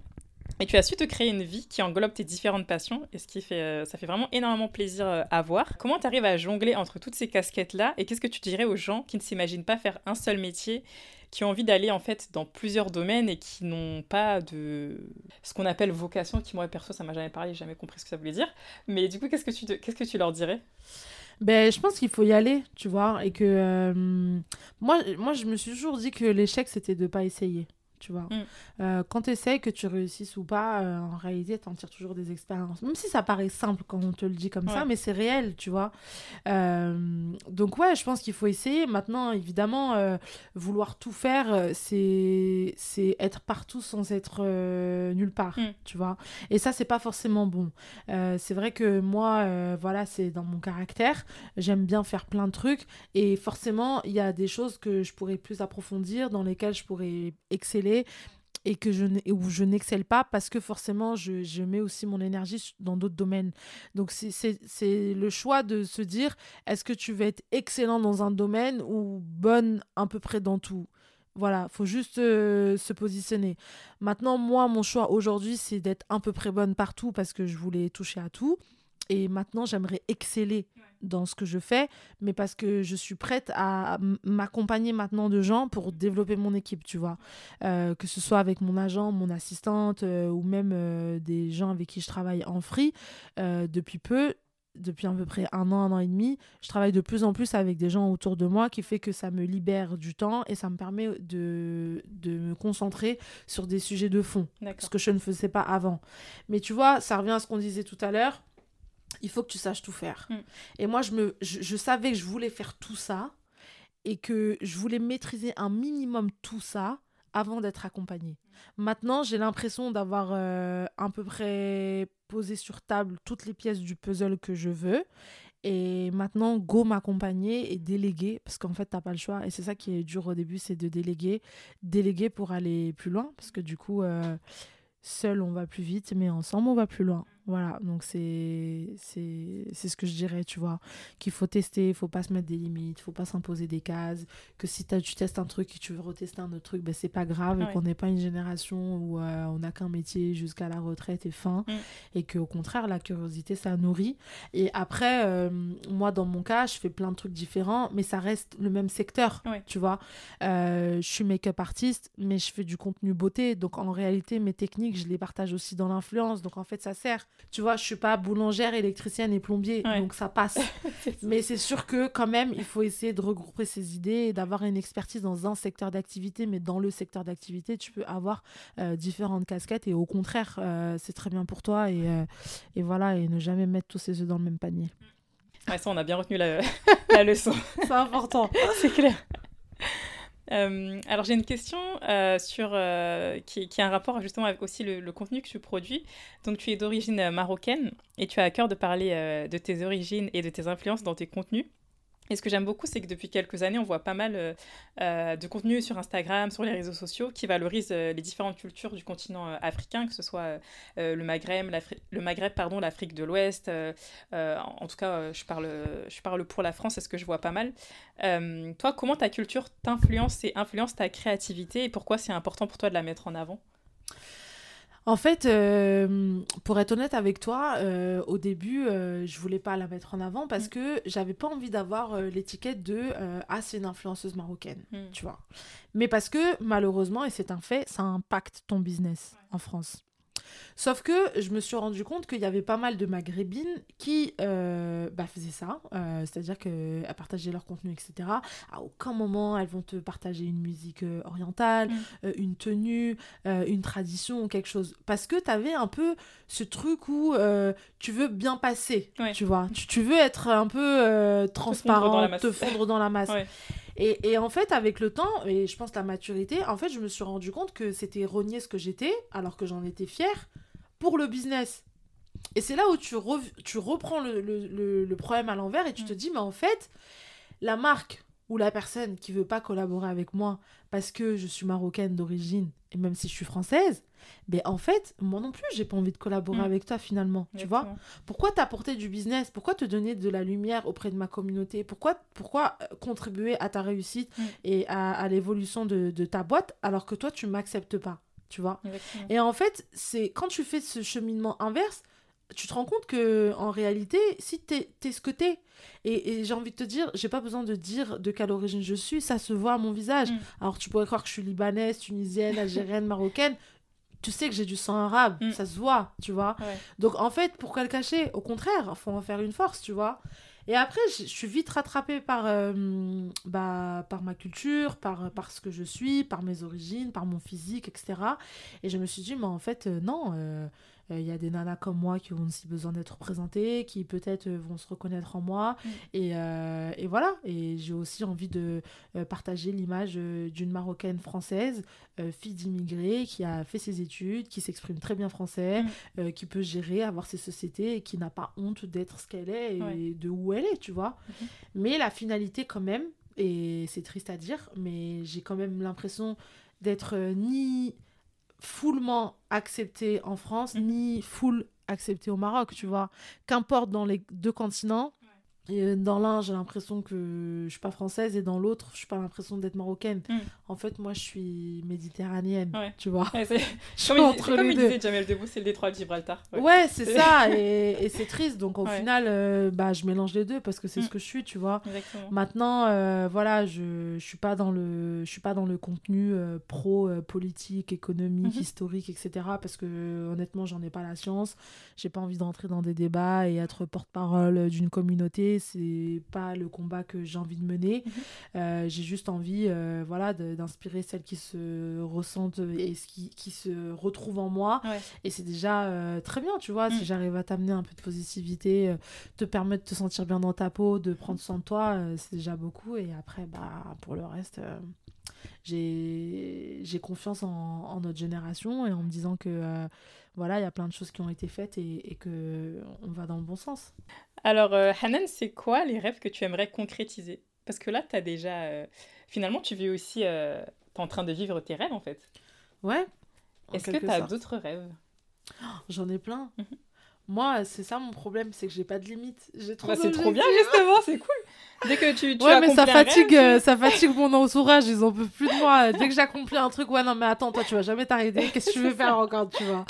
Et tu as su te créer une vie qui englobe tes différentes passions, et ce qui fait, euh, ça fait vraiment énormément plaisir euh, à voir. Comment tu arrives à jongler entre toutes ces casquettes-là, et qu'est-ce que tu dirais aux gens qui ne s'imaginent pas faire un seul métier, qui ont envie d'aller en fait dans plusieurs domaines et qui n'ont pas de ce qu'on appelle vocation, qui moi perso ça m'a jamais parlé, j'ai jamais compris ce que ça voulait dire. Mais du coup, qu'est-ce que tu, qu'est-ce que tu leur dirais? Ben, je pense qu'il faut y aller, tu vois, et que euh, moi, moi, je me suis toujours dit que l'échec, c'était de pas essayer, tu vois. Mm. Euh, quand tu essaies, que tu réussisses ou pas, euh, en réalité, tu en tires toujours des expériences. Même si ça paraît simple quand on te le dit comme ça, mais c'est réel, tu vois. Euh, donc, ouais, je pense qu'il faut essayer. Maintenant, évidemment, vouloir tout faire, c'est c'est être partout sans être nulle part, Mm. tu vois. Et ça, c'est pas forcément bon. C'est vrai que moi, voilà, c'est dans mon caractère. J'aime bien faire plein de trucs. Et forcément, il y a des choses que je pourrais plus approfondir, dans lesquelles je pourrais exceller et que je où je n'excelle pas parce que forcément je, je mets aussi mon énergie dans d'autres domaines. Donc c'est- le choix de se dire est-ce que tu veux être excellent dans un domaine ou bonne à peu près dans tout? Voilà, faut juste euh, se positionner. Maintenant, moi, mon choix aujourd'hui, c'est d'être à peu près bonne partout parce que je voulais toucher à tout. Et maintenant, j'aimerais exceller dans ce que je fais, mais parce que je suis prête à m'accompagner maintenant de gens pour développer mon équipe, tu vois. Euh, que ce soit avec mon agent, mon assistante euh, ou même euh, des gens avec qui je travaille en free. Depuis peu, depuis à peu près un an, un an et demi, je travaille de plus en plus avec des gens autour de moi qui fait que ça me libère du temps et ça me permet de, de me concentrer sur des sujets de fond ce que je ne faisais pas avant. Mais tu vois, ça revient à ce qu'on disait tout à l'heure. Il faut que tu saches tout faire. Mm. Et moi, je, me, je, je savais que je voulais faire tout ça et que je voulais maîtriser un minimum tout ça avant d'être accompagnée. Maintenant, j'ai l'impression d'avoir euh, à peu près posé sur table toutes les pièces du puzzle que je veux. Et maintenant, go m'accompagner et déléguer, parce qu'en fait, t'as pas le choix. Et c'est ça qui est dur au début, c'est de déléguer. Déléguer pour aller plus loin, parce que du coup, euh, seul, on va plus vite, mais ensemble, on va plus loin. Voilà, donc c'est ce que je dirais, tu vois, qu'il faut tester, il faut pas se mettre des limites, faut pas s'imposer des cases, que si tu testes un truc et tu veux retester un autre truc, ben c'est pas grave, et qu'on n'est pas une génération où euh, on n'a qu'un métier jusqu'à la retraite et fin, Mm. et qu'au contraire, la curiosité, ça nourrit. Et après, euh, moi, dans mon cas, je fais plein de trucs différents, mais ça reste le même secteur, Ouais. tu vois. Euh, je suis make-up artiste, mais je fais du contenu beauté, donc en réalité, mes techniques, je les partage aussi dans l'influence, donc en fait, ça sert. Tu vois, je suis pas boulangère, électricienne et plombier, Ouais. donc ça passe. [LAUGHS] mais c'est sûr que quand même, il faut essayer de regrouper ses idées et d'avoir une expertise dans un secteur d'activité, mais dans le secteur d'activité, tu peux avoir euh, différentes casquettes et au contraire, euh, c'est très bien pour toi et, euh, et voilà, et ne jamais mettre tous ses œufs dans le même panier. Ouais, ça, on a bien retenu la, [LAUGHS] la leçon. [LAUGHS] C'est important. C'est clair. Euh, alors j'ai une question euh, sur euh, qui, a un rapport justement avec aussi le, le contenu que tu produis. Donc tu es d'origine marocaine et tu as à cœur de parler de tes origines et de tes influences dans tes contenus. Et ce que j'aime beaucoup, c'est que depuis quelques années, on voit pas mal euh, euh, de contenu sur Instagram, sur les réseaux sociaux, qui valorisent euh, les différentes cultures du continent africain, que ce soit le Maghreb, le Maghreb, pardon, l'Afrique de l'Ouest. en tout cas, je parle, je parle pour la France, c'est ce que je vois pas mal. Toi, comment ta culture t'influence et influence ta créativité et pourquoi c'est important pour toi de la mettre en avant? En fait, euh, pour être honnête avec toi, euh, au début, euh, je voulais pas la mettre en avant parce que j'avais pas envie d'avoir euh, l'étiquette de ah c'est une influenceuse marocaine, Mm. tu vois. Mais parce que malheureusement et c'est un fait, ça impacte ton business en France. Sauf que je me suis rendu compte qu'il y avait pas mal de maghrébines qui euh, bah, faisaient ça, euh, c'est-à-dire qu'elles partageaient leur contenu, etc. À aucun moment elles vont te partager une musique euh, orientale, Mm. une tenue, une tradition ou quelque chose. Parce que tu avais un peu ce truc où tu veux bien passer, Ouais. tu vois. Tu, tu veux être un peu transparent, dans la masse. te fondre dans la masse. [LAUGHS] Ouais. Et, et en fait, avec le temps, et je pense la maturité, en fait, je me suis rendu compte que c'était renier ce que j'étais, alors que j'en étais fière, pour le business. Et c'est là où tu, reprends le, le- le- le problème à l'envers et tu te Mm. dis, mais en fait, la marque ou la personne qui veut pas collaborer avec moi parce que je suis marocaine d'origine, et même si je suis française, ben en fait, moi non plus, j'ai pas envie de collaborer Mm. avec toi finalement, tu vois pourquoi t'apporter du business? Pourquoi te donner de la lumière auprès de ma communauté? Pourquoi, pourquoi euh, contribuer à ta réussite Mm. et à, à l'évolution de, de ta boîte alors que toi, tu m'acceptes pas Tu vois? Exactement. Et en fait, c'est quand tu fais ce cheminement inverse, tu te rends compte que en réalité, si t'es es ce que t'es, et, et j'ai envie de te dire, j'ai pas besoin de dire de quelle origine je suis, ça se voit à mon visage. Mm. Alors tu pourrais croire que je suis libanaise, tunisienne, algérienne, marocaine. Tu sais que j'ai du sang arabe, Mm. ça se voit, tu vois. Ouais. Donc en fait, pourquoi le cacher Au contraire, faut en faire une force, tu vois. Et après, je je suis vite rattrapée par, euh, bah, par ma culture, par, par ce que je suis, par mes origines, par mon physique, etc. Et je me suis dit, mais en fait, euh, non, euh, euh, il y a des nanas comme moi qui ont aussi besoin d'être représentées, qui peut-être euh, vont se reconnaître en moi. Mm. Et, euh, et voilà. Et j'ai aussi envie de euh, partager l'image euh, d'une Marocaine française, euh, fille d'immigrés, qui a fait ses études, qui s'exprime très bien français, Mm. euh, qui peut gérer, avoir ses sociétés et qui n'a pas honte d'être ce qu'elle est et Ouais. de où elle est, tu vois. Mhm. Mais la finalité, quand même, et c'est triste à dire, mais j'ai quand même l'impression d'être euh, ni fullement acceptée en France, Mhm. ni full acceptée au Maroc, tu vois. Qu'importe dans les deux continents. Et dans l'un, j'ai l'impression que je suis pas française et dans l'autre, je suis pas l'impression d'être marocaine. Mm. En fait, moi, je suis méditerranéenne, Ouais. tu vois. Ouais, [LAUGHS] Je suis comme il, entre c'est comme les il deux. disait Jamel Debbouze, c'est le détroit de Gibraltar. Ouais. Ouais, c'est ça, [LAUGHS] et, et c'est triste. Donc au final, euh, bah, je mélange les deux parce que c'est Mm. ce que je suis, tu vois. Exactement. Maintenant, euh, voilà, je, je suis pas dans le, je suis pas dans le contenu euh, pro politique, économique, Mhm. historique, etc. Parce que honnêtement, j'en ai pas la science. J'ai pas envie d'entrer dans des débats et être porte-parole d'une communauté. C'est pas le combat que j'ai envie de mener. Mhm. Euh, j'ai juste envie, euh, voilà, d'inspirer celles qui se ressentent et qui, qui se retrouvent en moi. Ouais. Et c'est déjà euh, très bien, tu vois, Mm. si j'arrive à t'amener un peu de positivité, te permettre de te sentir bien dans ta peau, de prendre soin de toi, c'est déjà beaucoup. Et après, bah, pour le reste, j'ai j'ai confiance en, en notre génération et en me disant que, euh, voilà, il y a plein de choses qui ont été faites et, et que on va dans le bon sens. Alors, euh, Hanan, c'est quoi les rêves que tu aimerais concrétiser? Parce que là, tu as déjà. euh, Finalement, tu vis aussi. Euh... Tu es en train de vivre tes rêves, en fait. Ouais. Est-ce que tu as d'autres rêves? J'en ai plein. Mhm. Moi, c'est ça mon problème, c'est que j'ai pas de limite. J'ai trop Bah, C'est trop bien, justement, c'est cool. Dès que tu, tu ouais, mais ça rêve, fatigue, tu- euh, ça fatigue mon entourage, ils en peuvent plus de moi. Dès que j'accomplis un truc, ouais, non, mais attends, toi, tu vas jamais t'arrêter. Qu'est-ce que tu veux faire encore, tu vois?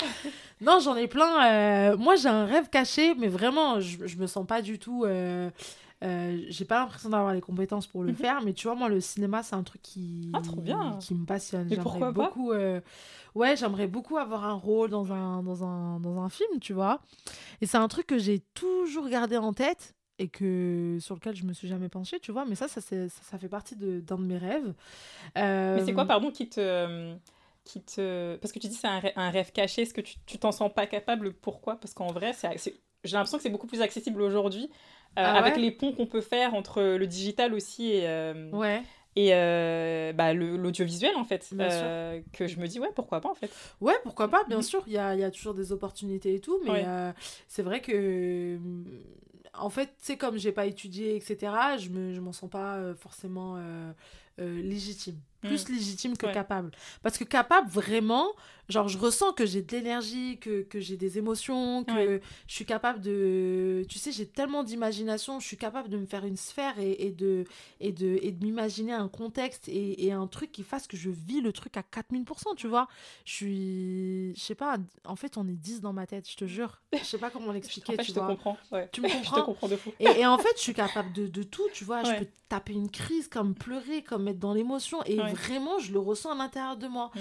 Non, j'en ai plein. euh, Moi, j'ai un rêve caché, mais vraiment, je, je me sens pas du tout. euh, euh, j'ai pas l'impression d'avoir les compétences pour le Mhm. faire, mais tu vois, moi, le cinéma, c'est un truc qui, Ah, trop bien. qui me passionne. Mais J'aimerais pourquoi pas? beaucoup. euh, Ouais, j'aimerais beaucoup avoir un rôle dans un, dans un, dans un film, tu vois. Et c'est un truc que j'ai toujours gardé en tête et que sur lequel je me suis jamais penchée, tu vois. Mais ça, ça, ça, ça fait partie d'un de, mes rêves. Mais c'est quoi, pardon, qui te. Qui te... Parce que tu dis c'est un, rê- un rêve caché, est-ce que tu t'en sens pas capable? Pourquoi? Parce qu'en vrai, c'est c'est- j'ai l'impression que c'est beaucoup plus accessible aujourd'hui, euh, Ah avec les ponts qu'on peut faire entre le digital aussi et, euh, Ouais. et euh, bah, l'audiovisuel, en fait. Que je me dis, ouais, pourquoi pas, en fait. Ouais, pourquoi pas, bien Mhm. sûr, il y a, y a toujours des opportunités et tout, mais Ouais. c'est vrai que, euh, en fait, sais, comme j'ai pas étudié, etc., je me, je m'en sens pas forcément euh, euh, légitime. Plus légitime que Ouais. capable. Parce que capable, vraiment, genre, je ressens que j'ai de l'énergie, que, que j'ai des émotions, que je suis capable de... Tu sais, j'ai tellement d'imagination, je suis capable de me faire une sphère et, et de, et de, et de m'imaginer un contexte et, et un truc qui fasse que je vis le truc à 4000%, tu vois. Je suis... Je sais pas, en fait, on est 10 dans ma tête, je te jure. Je sais pas comment [LAUGHS] En l'expliquer, fait, tu je te comprends. Ouais. Tu me [LAUGHS] Je te comprends comprends de fou. et, et en fait, je suis capable de, de tout, tu vois. Je peux taper une crise, comme pleurer, comme être dans l'émotion. Et Vraiment, je le ressens à l'intérieur de moi. Hmm.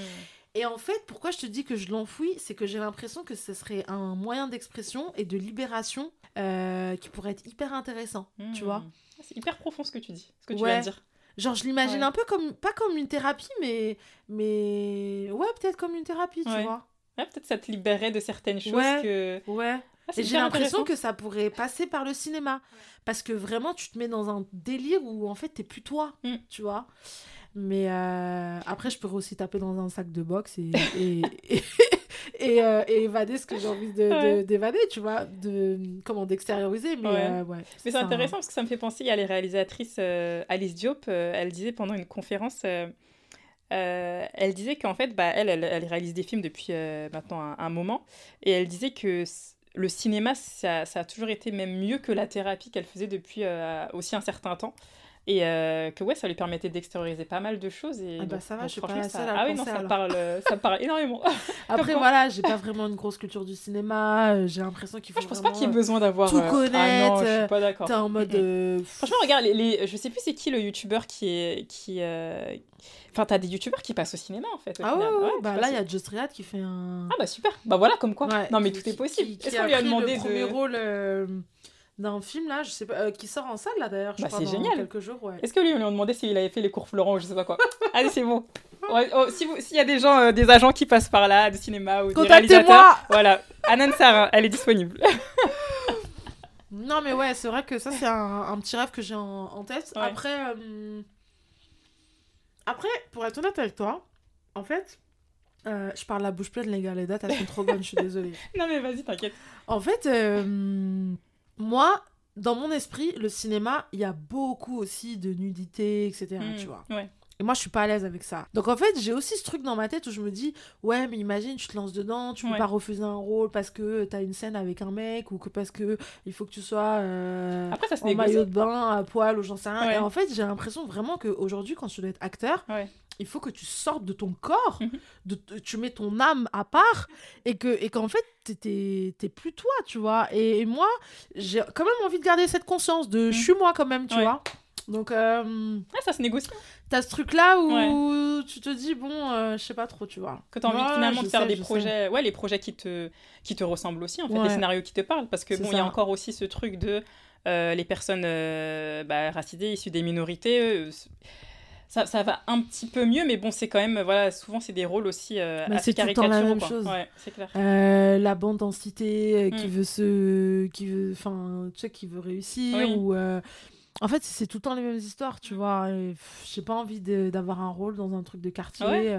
Et en fait, pourquoi je te dis que je l'enfouis C'est que j'ai l'impression que ce serait un moyen d'expression et de libération euh, qui pourrait être hyper intéressant, tu Hmm. vois. C'est hyper profond ce que tu dis, ce que tu Ouais. viens de dire. Genre, je l'imagine Ouais. un peu comme, pas comme une thérapie, mais, mais ouais, peut-être comme une thérapie, tu vois. Ouais, Peut-être ça te libérait de certaines choses Ouais. que. Ouais. Ah, Et j'ai l'impression que ça pourrait passer par le cinéma. Parce que vraiment, tu te mets dans un délire où en fait, t'es plus toi, Mm. tu vois. Mais euh, après, je pourrais aussi taper dans un sac de boxe et, et, [LAUGHS] et, et, euh, et évader ce que j'ai envie de- de- d'évader, tu vois. De, comment, d'extérioriser. Mais Ouais. euh, ouais. Mais c'est intéressant parce que ça me fait penser à les réalisatrices Alice Diop. elle disait pendant une conférence, euh, elle disait qu'en fait, bah, elle, elle, elle réalise des films depuis euh, maintenant un, un moment. Et elle disait que le cinéma, ça, ça a toujours été même mieux que la thérapie qu'elle faisait depuis euh, aussi un certain temps. Et euh, que ouais, ça lui permettait d'extérioriser pas mal de choses. Et Ah bah donc- ça va, donc je suis pas la ça- seule à Ah oui, non, ça me, parle, euh, ça me parle énormément. [LAUGHS] Après, voilà, j'ai pas vraiment une grosse culture du cinéma. euh, J'ai l'impression qu'il faut Moi, je pense pas qu'il y ait besoin d'avoir. tout euh, Ah non, connaître, je euh, suis pas d'accord. T'es en mode. Euh, Franchement, regarde, les, les- je sais plus c'est qui le youtubeur qui est. Qui, euh, Enfin, t'as des youtubeurs qui passent au cinéma en fait. au Ah ouais, ouais, bah là, il y a Just Riyad qui fait un. Ah bah super. Bah voilà, comme quoi. Ouais, non mais qui- tout est possible. Est-ce qu'on lui a demandé le premier de. rôle euh, d'un film là, je sais pas, euh, qui sort en salle là d'ailleurs, je Bah, crois, dans génial. quelques jours, ouais. Est-ce que lui, on lui a demandé s'il avait fait les cours Florent ou je sais pas quoi Allez, c'est bon. Ouais, oh, si S'il y a des gens, euh, des agents qui passent par là, de cinéma ou des réalisateurs, voilà, Anan Sarah, elle est disponible. [LAUGHS] Non mais ouais, c'est vrai que ça c'est un, un petit rêve que j'ai en, en tête. Ouais. Après, euh, après, pour être honnête avec toi, en fait, euh, je parle la bouche pleine les gars, les dates elles sont trop bonnes, je suis désolée. [LAUGHS] non mais vas-y, t'inquiète. En fait, euh, moi, dans mon esprit, le cinéma, il y a beaucoup aussi de nudité, etc. Tu vois. Ouais. Et moi, je suis pas à l'aise avec ça. Donc, en fait, j'ai aussi ce truc dans ma tête où je me dis, ouais, mais imagine, tu te lances dedans, tu peux Ouais. pas refuser un rôle parce que t'as une scène avec un mec ou que parce que il faut que tu sois euh, Après, ça se en maillot de bain, à poil ou j'en sais rien. Ouais. Et en fait, j'ai l'impression vraiment qu'aujourd'hui, quand tu dois être acteur, Ouais. Il faut que tu sortes de ton corps, Mhm. de, de- tu mets ton âme à part et que et qu'en fait, t'es- plus toi, tu vois. Et, et moi, j'ai quand même envie de garder cette conscience de je suis moi quand même, tu Mhm. Ouais. vois. Donc, euh, Ah, ça se négocie. T'as ce truc là où tu te dis bon euh, je sais pas trop tu vois Que t'as envie finalement de faire sais, des sais. projets, ouais, les projets qui te, qui te ressemblent aussi, en fait, Ouais. les scénarios qui te parlent. Parce que bon, il y a encore aussi ce truc de euh, les personnes euh, bah, racisées, issues des minorités. Ça, ça va un petit peu mieux, mais bon, c'est quand même, voilà, souvent c'est des rôles aussi euh, assez c'est le temps la caricaturaux, même quoi. chose. Ouais, c'est clair. Euh, la bande densité euh, qui Mm. veut se qui veut enfin tu sais qui veut réussir Oui. ou euh, en fait c'est tout le temps les mêmes histoires tu vois j'ai pas envie de- d'avoir un rôle dans un truc de quartier Ouais.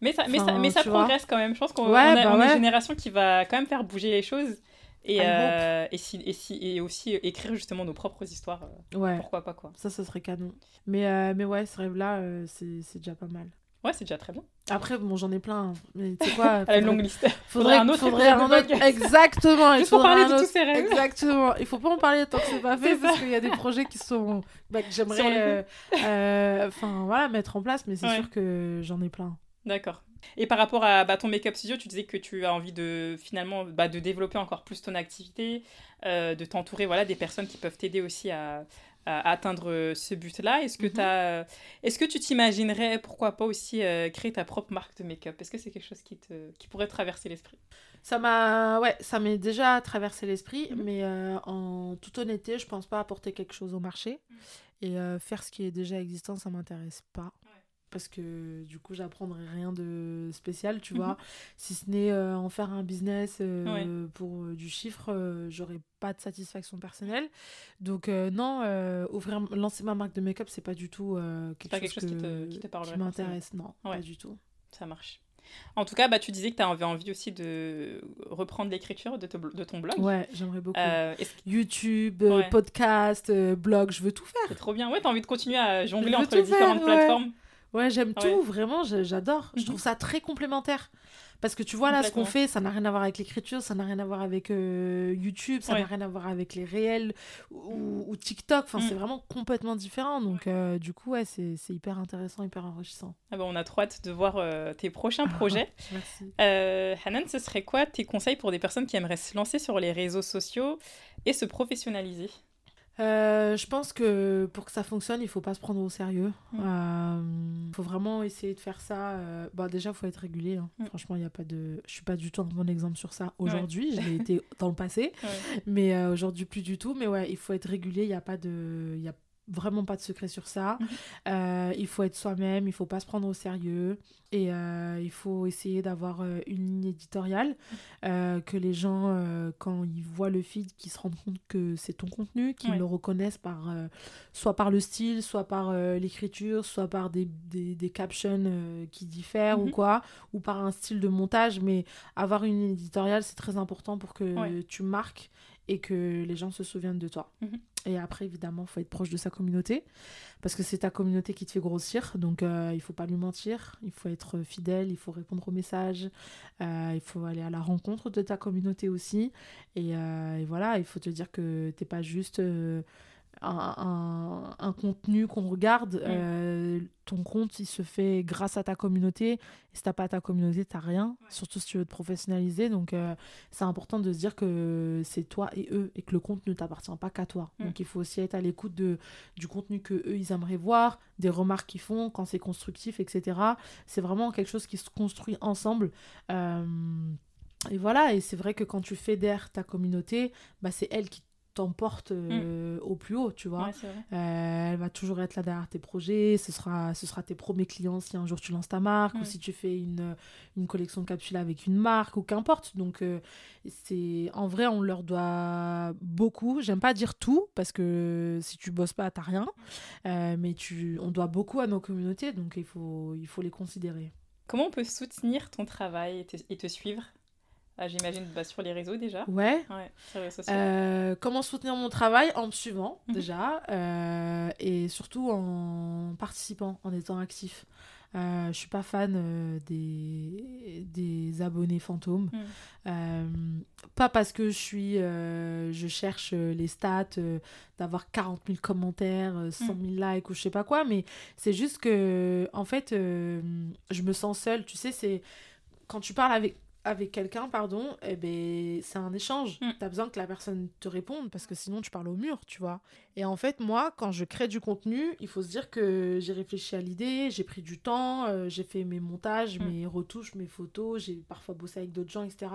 Mais ça, mais ça, mais ça progresse quand même. Je pense qu'on Ouais, a- bah une génération qui va quand même faire bouger les choses. Et, euh, et, si, et, si, et aussi écrire justement nos propres histoires. euh, ouais Pourquoi pas, quoi. ça ça serait canon mais euh, mais ouais ce rêve là c'est déjà pas mal Ouais, c'est déjà très bien. après bon j'en ai plein hein. mais tu sais quoi [LAUGHS] a une faudrait- longue liste. faudrait un autre faudrait un autre exactement il Juste pour faudrait parler de autre- tous ces rêves. Exactement. Il faut pas en parler tant que c'est pas [LAUGHS] fait parce qu'il y a des projets qui sont bah, que j'aimerais euh, euh, enfin voilà mettre en place mais c'est Ouais. sûr que j'en ai plein. D'accord. Et par rapport à bah, ton make-up studio, tu disais que tu as envie de finalement bah, de développer encore plus ton activité, euh, de t'entourer voilà, des personnes qui peuvent t'aider aussi à, à atteindre euh, ce but-là. Est-ce que, Mhm. t'as- est-ce que tu t'imaginerais, pourquoi pas aussi, euh, créer ta propre marque de make-up? Est-ce que c'est quelque chose qui, te, qui pourrait traverser l'esprit? Ça m'a ouais, ça m'est déjà traversé l'esprit Mhm. mais euh, en toute honnêteté, je pense pas apporter quelque chose au marché et euh, faire ce qui est déjà existant, ça m'intéresse pas. Parce que du coup, j'apprendrai rien de spécial, tu Mhm. vois. Si ce n'est euh, en faire un business euh, Ouais. pour euh, du chiffre, euh, j'aurai pas de satisfaction personnelle. Donc, non, ouvrir, lancer ma marque de make-up, c'est pas du tout quelque, pas chose quelque chose qui que- qui te parlerait qui m'intéresse. Non, Ouais. pas du tout. Ça marche. En tout cas, bah, tu disais que tu avais envie aussi de reprendre l'écriture de, ton blog. Ouais, j'aimerais beaucoup. Euh, YouTube, Ouais. podcast, euh, blog, je veux tout faire. c'est trop bien Ouais, t'as envie de continuer à jongler entre les faire, différentes ouais. plateformes Ouais, j'aime Ouais. tout, vraiment, j'adore. Je Mhm. trouve ça très complémentaire. Parce que tu vois, là, ce qu'on fait, ça n'a rien à voir avec l'écriture, ça n'a rien à voir avec euh, YouTube, ça Ouais. n'a rien à voir avec les réels ou, ou TikTok. Enfin, Mm. c'est vraiment complètement différent. Donc, euh, du coup, ouais, c'est hyper intéressant, hyper enrichissant. Ah bah, On a trop hâte de voir euh, tes prochains [LAUGHS] projets. Merci. Hanan, ce serait quoi tes conseils pour des personnes qui aimeraient se lancer sur les réseaux sociaux et se professionnaliser? Euh, je pense que pour que ça fonctionne, il faut pas se prendre au sérieux. Mm. Il faut vraiment essayer de faire ça. euh, Bah, déjà, il faut être régulier. hein. Mm. Franchement, il y a pas de. Je suis pas du tout un bon exemple sur ça aujourd'hui. Je l'ai été [LAUGHS] dans le passé. Ouais. Mais euh, aujourd'hui, plus du tout. Mais ouais, il faut être régulier. Il n'y a pas de. Il y a vraiment pas de secret sur ça. Mhm. Euh, il faut être soi-même. Il faut pas se prendre au sérieux. Et euh, il faut essayer d'avoir euh, une ligne éditoriale. euh, que les gens, quand ils voient le feed, qu'ils se rendent compte que c'est ton contenu, qu'ils Ouais. le reconnaissent par, soit par le style, soit par l'écriture, soit par des, des, des captions qui diffèrent ou Mhm. quoi, ou par un style de montage. Mais avoir une ligne éditoriale, c'est très important pour que Ouais. tu marques et que les gens se souviennent de toi. Mhm. Et après, évidemment, il faut être proche de sa communauté, parce que c'est ta communauté qui te fait grossir, donc euh, il faut pas lui mentir, il faut être fidèle, il faut répondre aux messages, euh, il faut aller à la rencontre de ta communauté aussi, et, euh, et voilà, il faut te dire que t'es pas juste euh, un, un- un contenu qu'on regarde, euh, ton compte il se fait grâce à ta communauté, et si t'as pas ta communauté, t'as rien, surtout si tu veux te professionnaliser, donc euh, c'est important de se dire que c'est toi et eux et que le compte ne t'appartient pas qu'à toi. Mm. Donc il faut aussi être à l'écoute de du contenu que eux ils aimeraient voir, des remarques qu'ils font quand c'est constructif, etc. C'est vraiment quelque chose qui se construit ensemble. Euh, et voilà, et c'est vrai que quand tu fédères ta communauté, bah, c'est elle qui t'emporte euh, au plus haut, tu vois. Ouais. Euh, elle va toujours être là derrière tes projets. Ce sera, ce sera tes premiers clients si un jour tu lances ta marque ou Mm. si tu fais une, une collection de capsules avec une marque ou qu'importe. Donc, euh, c'est en vrai, on leur doit beaucoup. J'aime pas dire tout parce que si tu bosses pas, t'as rien. Mais tu, on doit beaucoup à nos communautés, donc il faut, il faut les considérer. Comment on peut soutenir ton travail et te, et te suivre? Ah, J'imagine bah, sur les réseaux déjà. Ouais. Ouais, sur les réseaux sociaux. Euh, comment soutenir mon travail en me suivant Mhm. déjà euh, et surtout en participant, en étant actif. Euh, je suis pas fan euh, des, des abonnés fantômes. Mhm. Pas parce que je suis, je cherche les stats d'avoir 40 000 commentaires, euh, 100 000 likes ou je sais pas quoi, mais c'est juste que en fait, je me sens seule. Tu sais, c'est quand tu parles avec avec quelqu'un, pardon, eh ben, c'est un échange. Mm. Tu as besoin que la personne te réponde parce que sinon tu parles au mur, tu vois. Et en fait, moi, quand je crée du contenu, il faut se dire que j'ai réfléchi à l'idée, j'ai pris du temps, euh, j'ai fait mes montages, Mm. mes retouches, mes photos, j'ai parfois bossé avec d'autres gens, etc.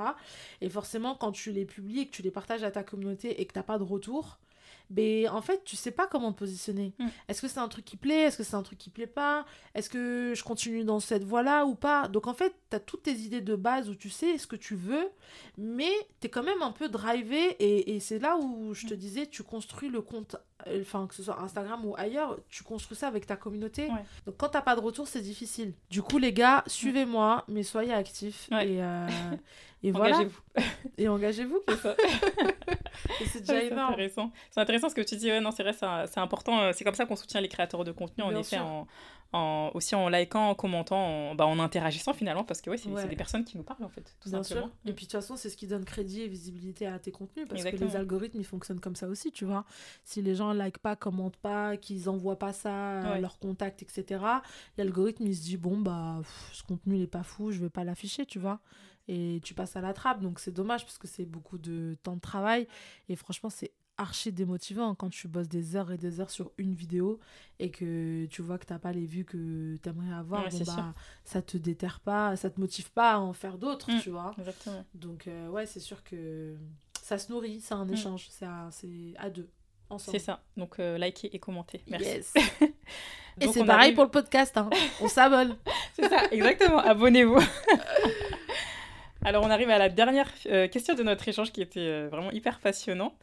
Et forcément, quand tu les publies et que tu les partages à ta communauté et que t'as pas de retour, ben, en fait, tu sais pas comment te positionner. Mm. Est-ce que c'est un truc qui plaît? Est-ce que c'est un truc qui plaît pas? Est-ce que je continue dans cette voie-là ou pas? Donc en fait, tu as toutes tes idées de base où tu sais ce que tu veux, mais tu es quand même un peu drivé et, et c'est là où je te disais, tu construis le compte, enfin que ce soit Instagram ou ailleurs, tu construis ça avec ta communauté. Ouais. Donc quand t'as pas de retour, c'est difficile. Du coup, les gars, suivez-moi, mais soyez actifs Ouais. et, euh, et [LAUGHS] voilà. Engagez-vous. [LAUGHS] Et engagez-vous. C'est ça. [LAUGHS] Et c'est déjà Ouais, énorme. intéressant. C'est intéressant ce que tu dis. Ouais, non, c'est vrai, c'est important. euh, C'est comme ça qu'on soutient les créateurs de contenu, en effet, en, en- aussi en likant, en commentant, en, bah, en interagissant finalement, parce que ouais, c'est Ouais. des personnes qui nous parlent en fait, tout Bien simplement. sûr. Et puis de toute façon, c'est ce qui donne crédit et visibilité à tes contenus parce que les algorithmes ils fonctionnent comme ça aussi, tu vois. Si les gens like pas, commentent pas, qu'ils envoient pas ça à Ouais. leurs contacts, etc. L'algorithme il se dit bon bah pff, ce contenu il est pas fou, je vais pas l'afficher, tu vois. Et tu passes à la trappe, donc c'est dommage parce que c'est beaucoup de temps de travail et franchement c'est archi démotivant quand tu bosses des heures et des heures sur une vidéo et que tu vois que t'as pas les vues que t'aimerais avoir, Ouais, bon, bah, ça te déterre pas, ça te motive pas à en faire d'autres, Mm. tu vois. Exactement. Donc, euh, ouais, c'est sûr que ça se nourrit, c'est un échange, c'est à, c'est à deux, ensemble. C'est ça. Donc, euh, likez et commentez. Merci. Yes. [LAUGHS] Et c'est pareil arrive- pour le podcast, hein. on s'abonne. [LAUGHS] C'est ça, exactement. Abonnez-vous. [LAUGHS] Alors, on arrive à la dernière euh, question de notre échange qui était euh, vraiment hyper passionnant.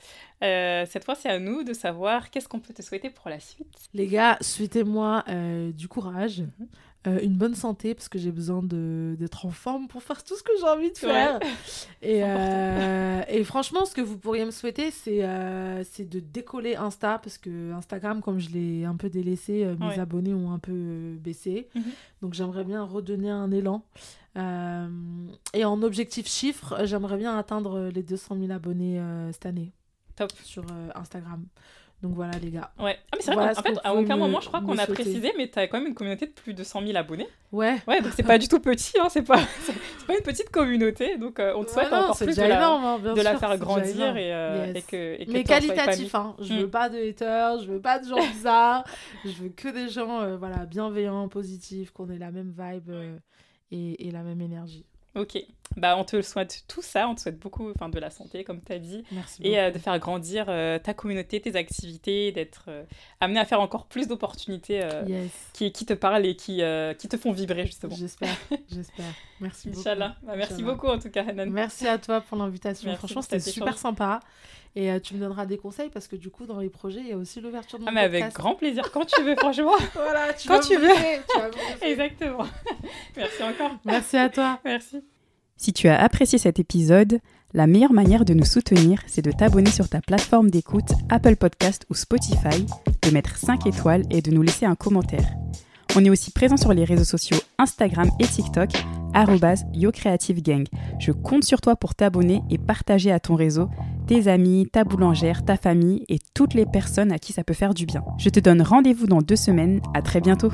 Euh, cette fois, c'est à nous de savoir qu'est-ce qu'on peut te souhaiter pour la suite. Les gars, souhaitez-moi du courage, Mhm. Euh, une bonne santé, parce que j'ai besoin d'être en forme pour faire tout ce que j'ai envie de Ouais. faire. [LAUGHS] Et, euh, et franchement, ce que vous pourriez me souhaiter, c'est euh, c'est de décoller Insta, parce que Instagram, comme je l'ai un peu délaissé, mes Ouais. abonnés ont un peu baissé. Mhm. Donc j'aimerais bien redonner un élan. Et en objectif chiffre, j'aimerais bien atteindre les 200 000 abonnés cette année Top. sur Instagram. Donc voilà les gars. Ouais. Ah, mais c'est vrai Voilà qu'en fait, à aucun me- moment, je crois qu'on a précisé, mais tu as quand même une communauté de plus de 100 000 abonnés. Ouais. Ouais, donc c'est pas du tout petit, hein, c'est pas, [LAUGHS] c'est pas une petite communauté. Donc, euh, on te souhaite Ouais, non, encore plus de la, énorme, hein, de la sûr, faire c'est déjà grandir et, euh, Yes. et que, et que Mais qualitatif, hein. Je veux Mm. pas de haters, je veux pas de gens [LAUGHS] bizarres, je veux que des gens euh, voilà, bienveillants, positifs, qu'on ait la même vibe euh, et, et la même énergie. Ok, bah on te souhaite tout ça, on te souhaite beaucoup enfin, de la santé, comme tu as dit, Merci et euh, de faire grandir euh, ta communauté, tes activités, d'être euh, amené à faire encore plus d'opportunités Yes, qui, qui te parlent et qui, qui te font vibrer, justement. j'espère, [LAUGHS] j'espère. Merci beaucoup. Inch'Allah. Bah, merci Inch'Allah. beaucoup, en tout cas, Hanan. Merci à toi pour l'invitation. Franchement, c'était super sympa. Et euh, tu me donneras des conseils parce que du coup, dans les projets, il y a aussi l'ouverture de mon Ah, mais avec grand plaisir, quand tu veux, franchement. [LAUGHS] Voilà, tu Quand vas tu veux. tu vas. [LAUGHS] Exactement. merci encore. Merci à toi. Merci. Si tu as apprécié cet épisode, la meilleure manière de nous soutenir, c'est de t'abonner sur ta plateforme d'écoute Apple Podcast ou Spotify, de mettre 5 étoiles et de nous laisser un commentaire. On est aussi présent sur les réseaux sociaux Instagram et TikTok, YoCreativeGang. Je compte sur toi pour t'abonner et partager à ton réseau, tes amis, ta boulangère, ta famille et toutes les personnes à qui ça peut faire du bien. Je te donne rendez-vous dans deux semaines. À très bientôt.